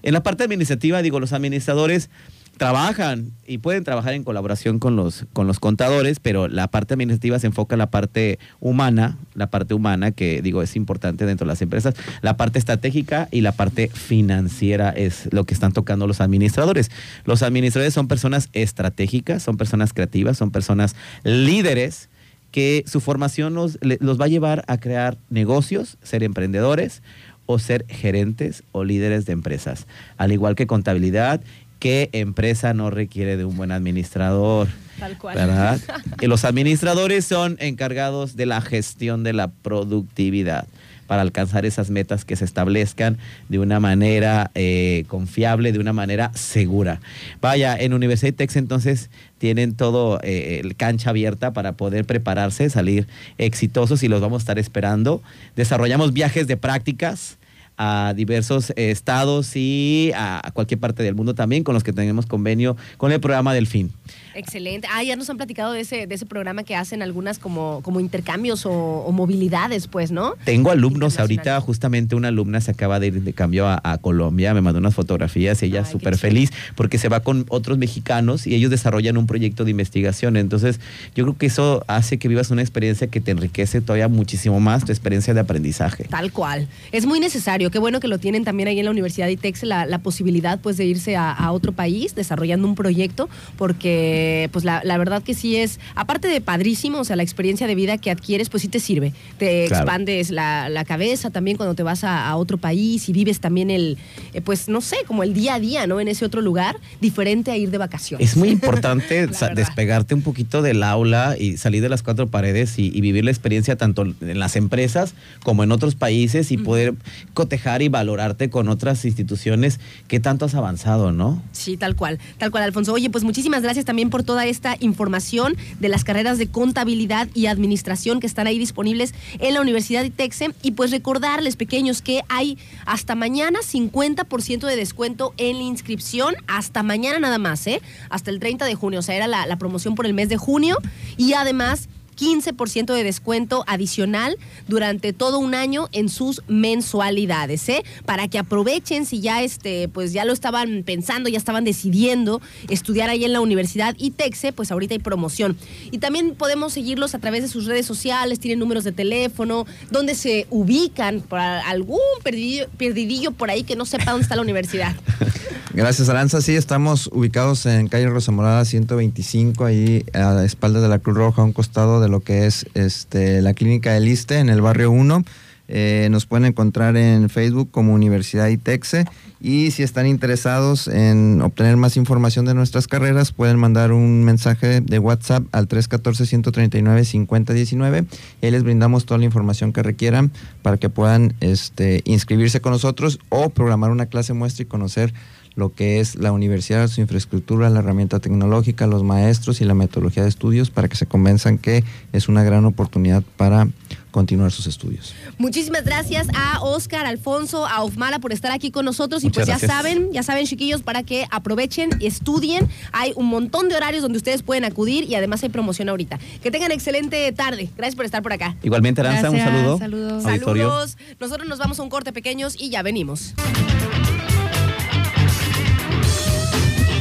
En la parte administrativa, digo, los administradores trabajan y pueden trabajar en colaboración con los, con los contadores, pero la parte administrativa se enfoca en la parte humana, la parte humana que digo es importante dentro de las empresas, la parte estratégica y la parte financiera es lo que están tocando los administradores. Los administradores son personas estratégicas, son personas creativas, son personas líderes que su formación los, los va a llevar a crear negocios, ser emprendedores o ser gerentes o líderes de empresas, al igual que contabilidad ¿Qué empresa no requiere de un buen administrador? Tal cual. ¿Verdad? (laughs) y los administradores son encargados de la gestión de la productividad para alcanzar esas metas que se establezcan de una manera eh, confiable, de una manera segura. Vaya, en Universidad Tex entonces tienen todo eh, el cancha abierta para poder prepararse, salir exitosos y los vamos a estar esperando. Desarrollamos viajes de prácticas a diversos estados y a cualquier parte del mundo también con los que tenemos convenio con el programa Delfín. Excelente. Ah, ya nos han platicado de ese, de ese programa que hacen algunas como, como intercambios o, movilidades, pues, ¿no? Tengo alumnos, ahorita justamente una alumna se acaba de ir de cambio a, Colombia, me mandó unas fotografías, ella súper feliz porque se va con otros mexicanos y ellos desarrollan un proyecto de investigación. Entonces, yo creo que eso hace que vivas una experiencia que te enriquece todavía muchísimo más tu experiencia de aprendizaje. Tal cual. Es muy necesario extraordinario. Qué bueno que lo tienen también ahí en la Universidad de ITEX, la, la posibilidad pues de irse a, a otro país desarrollando un proyecto, porque pues la, la verdad que sí es, aparte de padrísimo, o sea, la experiencia de vida que adquieres, pues sí te sirve. Te Claro. expandes la, la cabeza también cuando te vas a, a otro país y vives también el, eh, pues no sé, como el día a día, ¿no? En ese otro lugar, diferente a ir de vacaciones. Es muy (laughs) importante despegarte un poquito del aula y salir de las cuatro paredes y, y vivir la experiencia tanto en las empresas como en otros países y poder cotejar y valorarte con otras instituciones que tanto has avanzado, ¿no? Sí, tal cual, tal cual, Alfonso. Oye, pues muchísimas gracias también por toda esta información de las carreras de contabilidad y administración que están ahí disponibles en la Universidad de Texe. Y pues recordarles, pequeños, que hay hasta mañana 50% de descuento en la inscripción, hasta mañana nada más, ¿eh? Hasta el 30 de junio, o sea, era la promoción por el mes de junio. Y además... 15% de descuento adicional durante todo un año en sus mensualidades, ¿eh? Para que aprovechen si ya este, pues ya lo estaban pensando, ya estaban decidiendo estudiar ahí en la Universidad ITEXE, pues ahorita hay promoción. Y también podemos seguirlos a través de sus redes sociales, tienen números de teléfono, donde se ubican para algún perdidillo, perdidillo por ahí que no sepa dónde está la universidad. (laughs) Gracias, Aranza. Sí, estamos ubicados en calle Rosa Morada 125, ahí a espaldas de la Cruz Roja, a un costado de lo que es este, la clínica del ISTE, en el barrio 1. Eh, nos pueden encontrar en Facebook como Universidad ITEXE y si están interesados en obtener más información de nuestras carreras pueden mandar un mensaje de WhatsApp al 314-139-5019 y les brindamos toda la información que requieran para que puedan este, inscribirse con nosotros o programar una clase muestra y conocer lo que es la universidad, su infraestructura, la herramienta tecnológica, los maestros y la metodología de estudios para que se convenzan que es una gran oportunidad para continuar sus estudios. Muchísimas gracias a Oscar, Alfonso, a Ofmala por estar aquí con nosotros. y pues ya saben, ya saben, chiquillos, para que aprovechen, estudien. Hay un montón de horarios donde ustedes pueden acudir y además hay promoción ahorita. Que tengan excelente tarde. Gracias por estar por acá. Igualmente, Aranza, un saludo. saludos. Auditorio. Saludos. Nosotros nos vamos a un corte pequeños y ya venimos.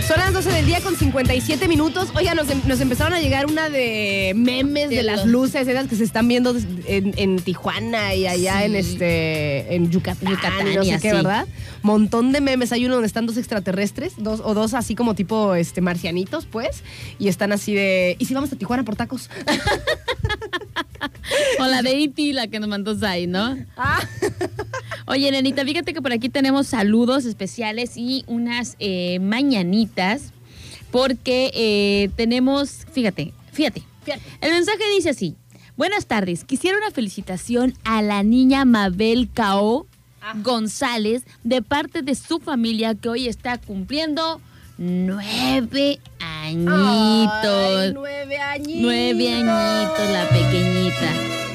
Son las 12 del día con 57 minutos. Oiga, nos, em- nos empezaron a llegar una de memes de, las luces, esas que se están viendo en, en Tijuana y allá Sí. en este en Yucatán, Yucatán y no sé qué. ¿verdad? Montón de memes. Hay uno donde están dos extraterrestres, dos o dos así como tipo este marcianitos, pues, y están así de. ¿Y si vamos a Tijuana por tacos? (laughs) O la de Iti, la que nos mandó Zay, ¿no? Ah. (laughs) Oye, nenita, fíjate que por aquí tenemos saludos especiales y unas eh, mañanitas, porque eh, tenemos, fíjate, fíjate, Fíjate. el mensaje dice así. Buenas tardes, quisiera una felicitación a la niña Mabel Cao González de parte de su familia que hoy está cumpliendo nueve añitos. Ay, nueve añitos. Nueve añitos la pequeñita.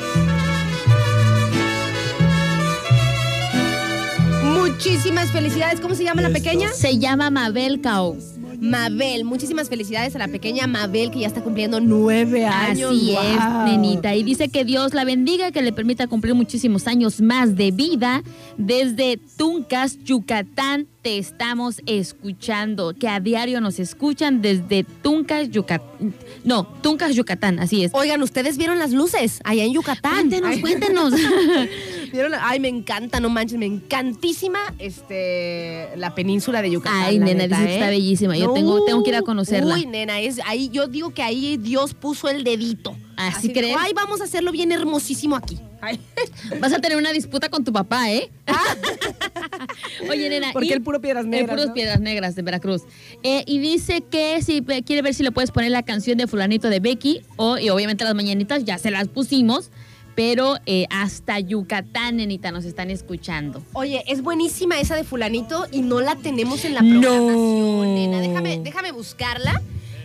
Muchísimas felicidades. ¿Cómo se llama la pequeña? Se llama Mabel Cao. Mabel. Muchísimas felicidades a la pequeña Mabel que ya está cumpliendo nueve años. Así es, nenita. Y dice que Dios la bendiga, que le permita cumplir muchísimos años más de vida. Desde Tuncas, Yucatán, te estamos escuchando. Que a diario nos escuchan desde Tuncas, Yucatán. No, Tuncas, Yucatán, así es. Oigan, ¿ustedes vieron las luces allá en Yucatán? Cuéntenos, Ay. cuéntenos. (laughs) ¿Vieron Ay, me encanta, no manches, me encantísima este, la península de Yucatán. Ay, nena, neta, dice que ¿eh? está bellísima. Yo tengo- tengo que ir a conocerla. Uy, nena, es, ahí, yo digo que ahí Dios puso el dedito. ¿Así crees? Ay, vamos a hacerlo bien hermosísimo aquí. Ay. (laughs) Vas a tener una disputa con tu papá, ¿eh? (laughs) Oye, nena. Porque y- el puro Piedras Negras, El puro ¿no? Piedras Negras de Veracruz. Eh, y dice que si quiere ver si le puedes poner la canción de Fulanito de Becky, o, y obviamente las mañanitas ya se las pusimos, pero eh, hasta Yucatán, nenita, nos están escuchando. Oye, es buenísima esa de fulanito y no la tenemos en la No. programación, nena. Déjame, déjame buscarla.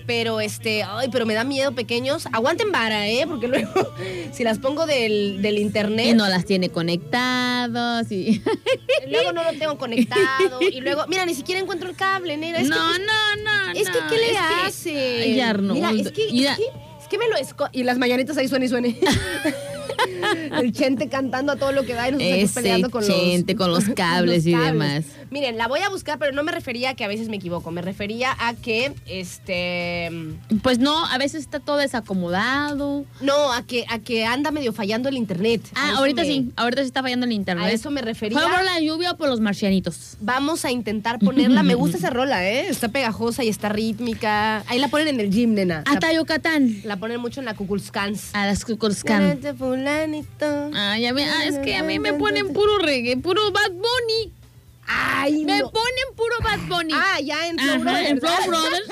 Pero este, ay, pero me da miedo, pequeños. Aguanten vara, ¿eh? Porque (laughs) luego, si las pongo del, del internet, Y no las tiene conectadas y... (laughs) luego no lo tengo conectado. Y luego, mira, ni siquiera encuentro el cable, nena. Es no, que, no, no, es que, ¿qué le es que- hace? Ay. Mira, es que, es que, es que me lo esco... Y las mañanitas ahí suene y suene. (laughs) (laughs) El chente cantando a todo lo que da y nosotros Ese peleando con Chente, los, (laughs) con los cables y demás. Miren, la voy a buscar, pero no me refería a que a veces me equivoco. Me refería a que, este... Pues no, a veces está todo desacomodado. No, a que, a que anda medio fallando el internet. Ah, ahorita me- sí, ahorita sí está fallando el internet. A eso me refería. ¿Fue por la lluvia o por los marcianitos? Vamos a intentar ponerla. Me gusta (laughs) esa rola, ¿eh? Está pegajosa y está rítmica. Ahí la ponen en el gym, nena. Hasta Yucatán. la ponen mucho en la Kukulskans. A las Kukulskan. Fulanito. Ay, a mí- ah, es que a mí me ponen puro reggae, puro Bad Bunny. Ay, Me no. ponen puro Bad Bunny. Ah, ya en Flow Brothers, en Flow. Brothers.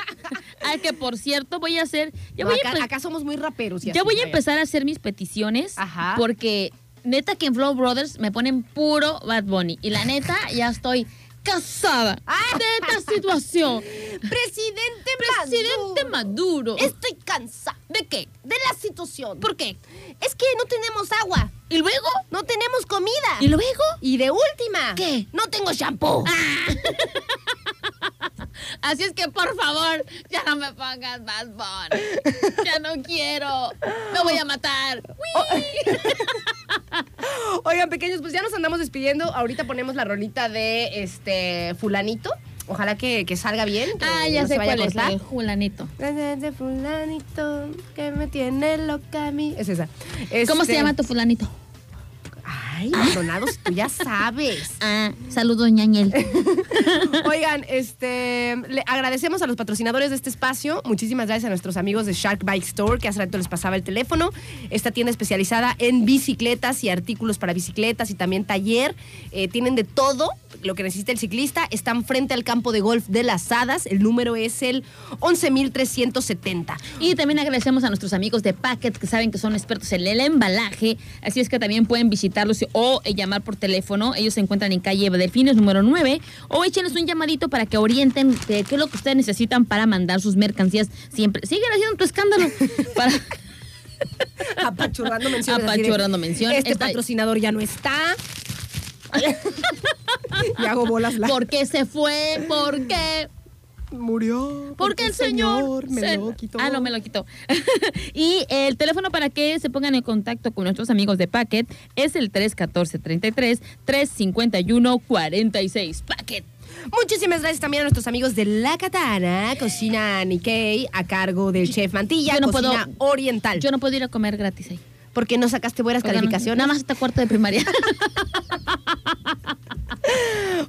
Ay, que por cierto voy a hacer. Ya No, voy, a acá, somos muy raperos. y ya así, voy a empezar a hacer mis peticiones. Ajá. Porque neta que en Flow Brothers me ponen puro Bad Bunny. Y la neta ya estoy cansada Ah. de esta situación. (laughs) Presidente, Presidente Maduro. Estoy cansada. ¿De qué? De la situación. ¿Por qué? Es que no tenemos agua. ¿Y luego? No tenemos comida. ¿Y luego? Y de última. ¿Qué? No tengo shampoo. (laughs) Así es que por favor, ya no me pongas Bad Bunny. Ya no quiero. Me voy a matar. ¡Uy! (laughs) Oigan, pequeños, pues ya nos andamos despidiendo. Ahorita ponemos la rolita de este fulanito. Ojalá que, que salga bien. que Ah, ya no sé se vaya cuál a es el Julanito. De fulanito que me tiene loca a mí. Es esa. ¿Cómo Este- se llama tu fulanito? Ay, Maldonados, tú ya sabes. (laughs) Ah, saludos, ñañel. (laughs) Oigan, este, le agradecemos a los patrocinadores de este espacio. Muchísimas gracias a nuestros amigos de Shark Bike Store, que hace rato les pasaba el teléfono. Esta tienda especializada en bicicletas y artículos para bicicletas y también taller. Eh, tienen de todo lo que necesita el ciclista. Están frente al campo de golf de las Hadas. El número es el 11.370. Y también agradecemos a nuestros amigos de Packet que saben que son expertos en el embalaje. Así es que también pueden visitarlos o eh, llamar por teléfono. Ellos se encuentran en calle Delfines número 9. O échenles un llamadito para que orienten qué es lo que ustedes necesitan para mandar sus mercancías siempre. Siguen haciendo tu escándalo. (laughs) para Apachurrando menciones. Apachurrando menciones. Este Está- patrocinador ya no está. (laughs) y hago bolas blancas. ¿Por qué se fue? ¿Por qué? Murió. Porque el señor, me se- lo quitó. Ah, no, me lo quitó. (laughs) y el teléfono para que se pongan en contacto con nuestros amigos de Packet es el 314-33-351-46. Packet. Muchísimas gracias también a nuestros amigos de La Katana, Cocina Nikkei, a cargo del chef Mantilla, yo no Cocina puedo- Oriental. Yo no puedo ir a comer gratis ahí. porque no sacaste buenas Oigan, calificaciones? Nada más hasta cuarto de primaria. (laughs)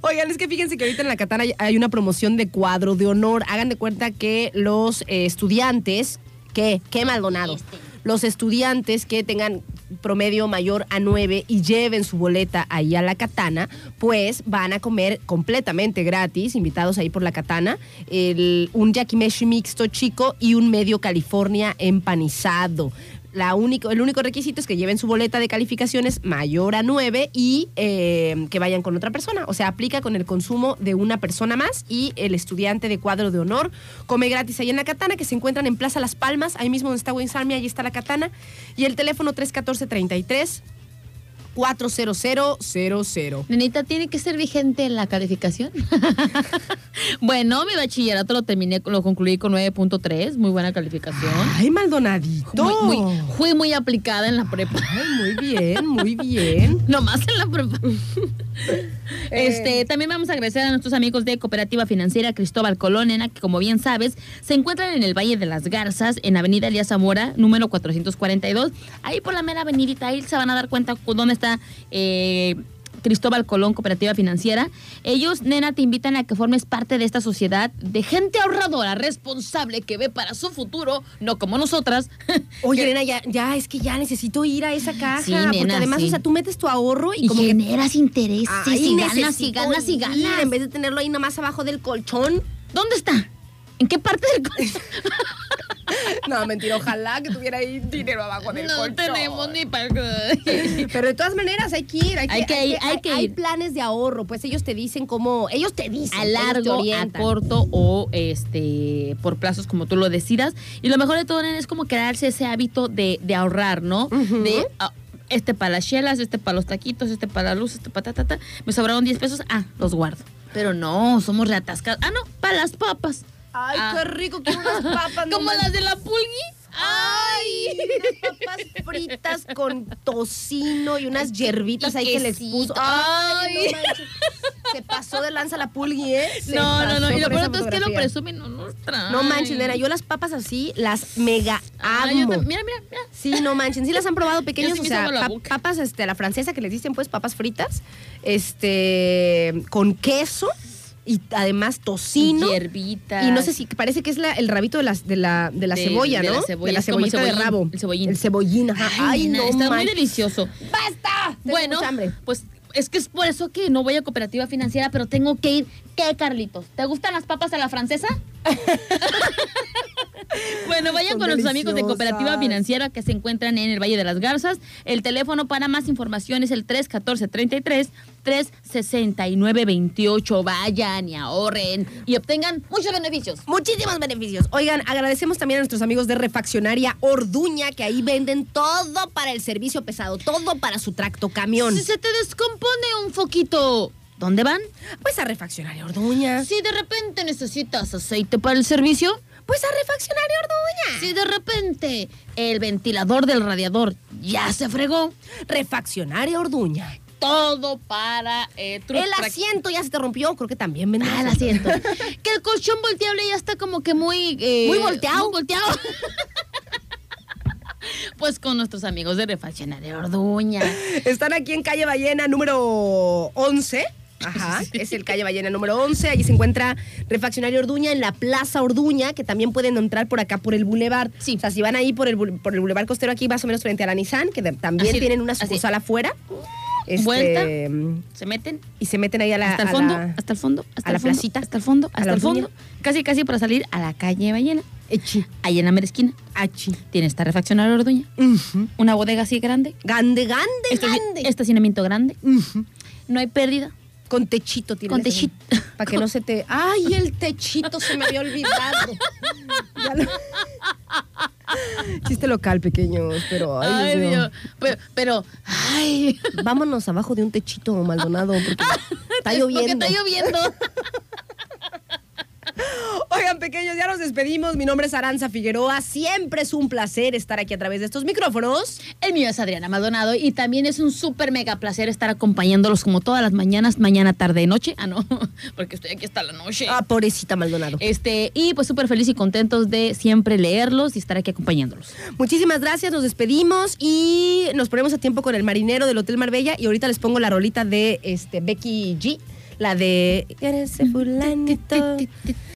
Oigan, es que fíjense que ahorita en La Katana hay- hay una promoción de cuadro de honor. Hagan de cuenta que los eh, estudiantes, ¿qué? ¿Qué Maldonado? Los estudiantes que tengan promedio mayor a 9 y lleven su boleta ahí a la katana, pues van a comer completamente gratis, invitados ahí por la katana, el- un yakimeshi mixto chico y un medio California empanizado. La único, el único requisito es que lleven su boleta de calificaciones mayor a 9 y eh, que vayan con otra persona. O sea, aplica con el consumo de una persona más y el estudiante de cuadro de honor come gratis ahí en la Katana, que se encuentran en Plaza Las Palmas, ahí mismo donde está Army, ahí está la Katana. Y el teléfono 314-33. 40000. Nenita, ¿tiene que ser vigente la calificación? (laughs) bueno, mi bachillerato lo terminé, lo concluí con 9.3, muy buena calificación. Ay, Maldonadito. Muy, muy- fui muy aplicada en la prepa. Ay, muy bien, muy bien. (laughs) Nomás en la prepa. (laughs) Este, también vamos a agradecer a nuestros amigos de Cooperativa Financiera Cristóbal Colón, nena, que como bien sabes, se encuentran en el Valle de las Garzas, en Avenida Elías Zamora, número 442. Ahí por la mera avenidita, ahí se van a dar cuenta cu- dónde está eh, Cristóbal Colón, Cooperativa Financiera. Ellos, nena, te invitan a que formes parte de esta sociedad de gente ahorradora, responsable, que ve para su futuro, no como nosotras. (laughs) Oye, Que- nena, ya, ya es que ya necesito ir a esa caja. Sí, porque nena, además, sí. o sea, tú metes tu ahorro y, y como que generas intereses Ay, y ganas y ganas y ganas. En vez de tenerlo ahí nomás abajo del colchón. ¿Dónde está? ¿En qué parte del (laughs) colchón? (laughs) No, mentira, ojalá que tuviera ahí dinero abajo del No colchón. tenemos ni para... (laughs) Pero de todas maneras hay que ir, hay que, Hay que ir, hay que hay ir. planes de ahorro, pues ellos te dicen cómo, ellos te dicen. a largo, a corto o este por plazos como tú lo decidas. Y lo mejor de todo es como crearse ese hábito de, de ahorrar, ¿no? De ah, este para las chelas, este para los taquitos, este para la luz, este para ta, ta, ta. Me sobraron 10 pesos, ah, los guardo. Pero no, somos reatascados. Ah, no, para las papas. Ay, Ah. qué rico, quiero unas (laughs) papas. Como las de la pulgui. ¡Ay! Unas papas fritas con tocino y unas hierbitas Y ahí que les puso. ¡Ay! Ay. no. Se pasó de lanza la pulgui, ¿eh? Se No, no, no. Y lo peor es que lo presumen, no nos traen. No manches, nena, yo las papas así las mega yo amo. mira, mira, mira. Sí, no manchen. Sí las han probado pequeños, se o sea, pa- papas este, a la francesa que les dicen pues papas fritas, este, con queso y además tocino. Hierbitas. Y no sé si parece que es la- el rabito de la, de la, de la De- cebolla, de ¿no? la cebolla, de la cebollita de rabo. el cebollín. El cebollín, ajá. Ay, no está muy delicioso. ¡Basta! Tengo Bueno, hambre. pues es que es por eso que no voy a cooperativa financiera, pero tengo que ir. ¿Qué, Carlitos? ¿Te gustan las papas a la francesa? (laughs) (laughs) bueno, vayan Son con los amigos de deliciosas. Cooperativa Financiera que se encuentran en el Valle de las Garzas. El teléfono para más información es el 314-33 369-28. Vayan y ahorren y obtengan muchos beneficios. Muchísimos beneficios. Oigan, agradecemos también a nuestros amigos de Refaccionaria Orduña, que ahí venden todo para el servicio pesado, todo para su tracto camión. Si se te descompone un foquito, ¿dónde van? Pues a Refaccionaria Orduña. Si de repente necesitas aceite para el servicio, Pues a Refaccionaria Orduña. si de repente el ventilador del radiador ya se fregó, Refaccionaria Orduña. todo para eh, El asiento ya se te rompió, creo que también venden. Ah, el asiento. (laughs) que el colchón volteable ya está como que muy... eh, Muy volteado. muy volteado. (laughs) pues con nuestros amigos de Refaccionaria Orduña. Están aquí en calle Ballena número 11. Ajá, (laughs) es el calle Ballena número 11. Allí se encuentra Refaccionario Orduña en la Plaza Orduña, que también pueden entrar por acá por el Boulevard. Sí. O sea, si van ahí por el, por el Boulevard Costero, aquí más o menos frente a la Nissan, que de- también Así- tienen una así. sucursal afuera. Este, Vuelta. Se meten Y se meten ahí a la. hasta el fondo, la- hasta el fondo, hasta a la fondo, placita. hasta el fondo, hasta el fondo. Casi, casi para salir a la calle Ballena. Echi. Ahí en la mera esquina. Achi. Tiene esta refaccionaria Orduña. Una bodega así grande. Gande, gande, Estaci- gande. Estacionamiento grande. No hay pérdida. Con techito tiene. Con techito. (laughs) Para que no se te. ¡Ay, el techito se me había olvidado! Lo- Chiste local, pequeños, pero. Ay, Ay, Dios. Dios. Pero, pero, ay. Vámonos abajo de un techito, Maldonado, porque está Porque lloviendo. está lloviendo. (laughs) (laughs) Oigan, pequeños, ya nos despedimos. Mi nombre es Aranza Figueroa. Siempre es un placer estar aquí a través de estos micrófonos. El mío es Adriana Maldonado y también es un súper mega placer estar acompañándolos como todas las mañanas, mañana, tarde, noche. Ah, no, (laughs) porque estoy aquí hasta la noche. Ah, pobrecita Maldonado. Este, y pues súper feliz y contentos de siempre leerlos y estar aquí acompañándolos. Muchísimas gracias, nos despedimos y nos ponemos a tiempo con el marinero del Hotel Marbella. Y ahorita les pongo la rolita de este Becky G, la de Eres ese fulanito.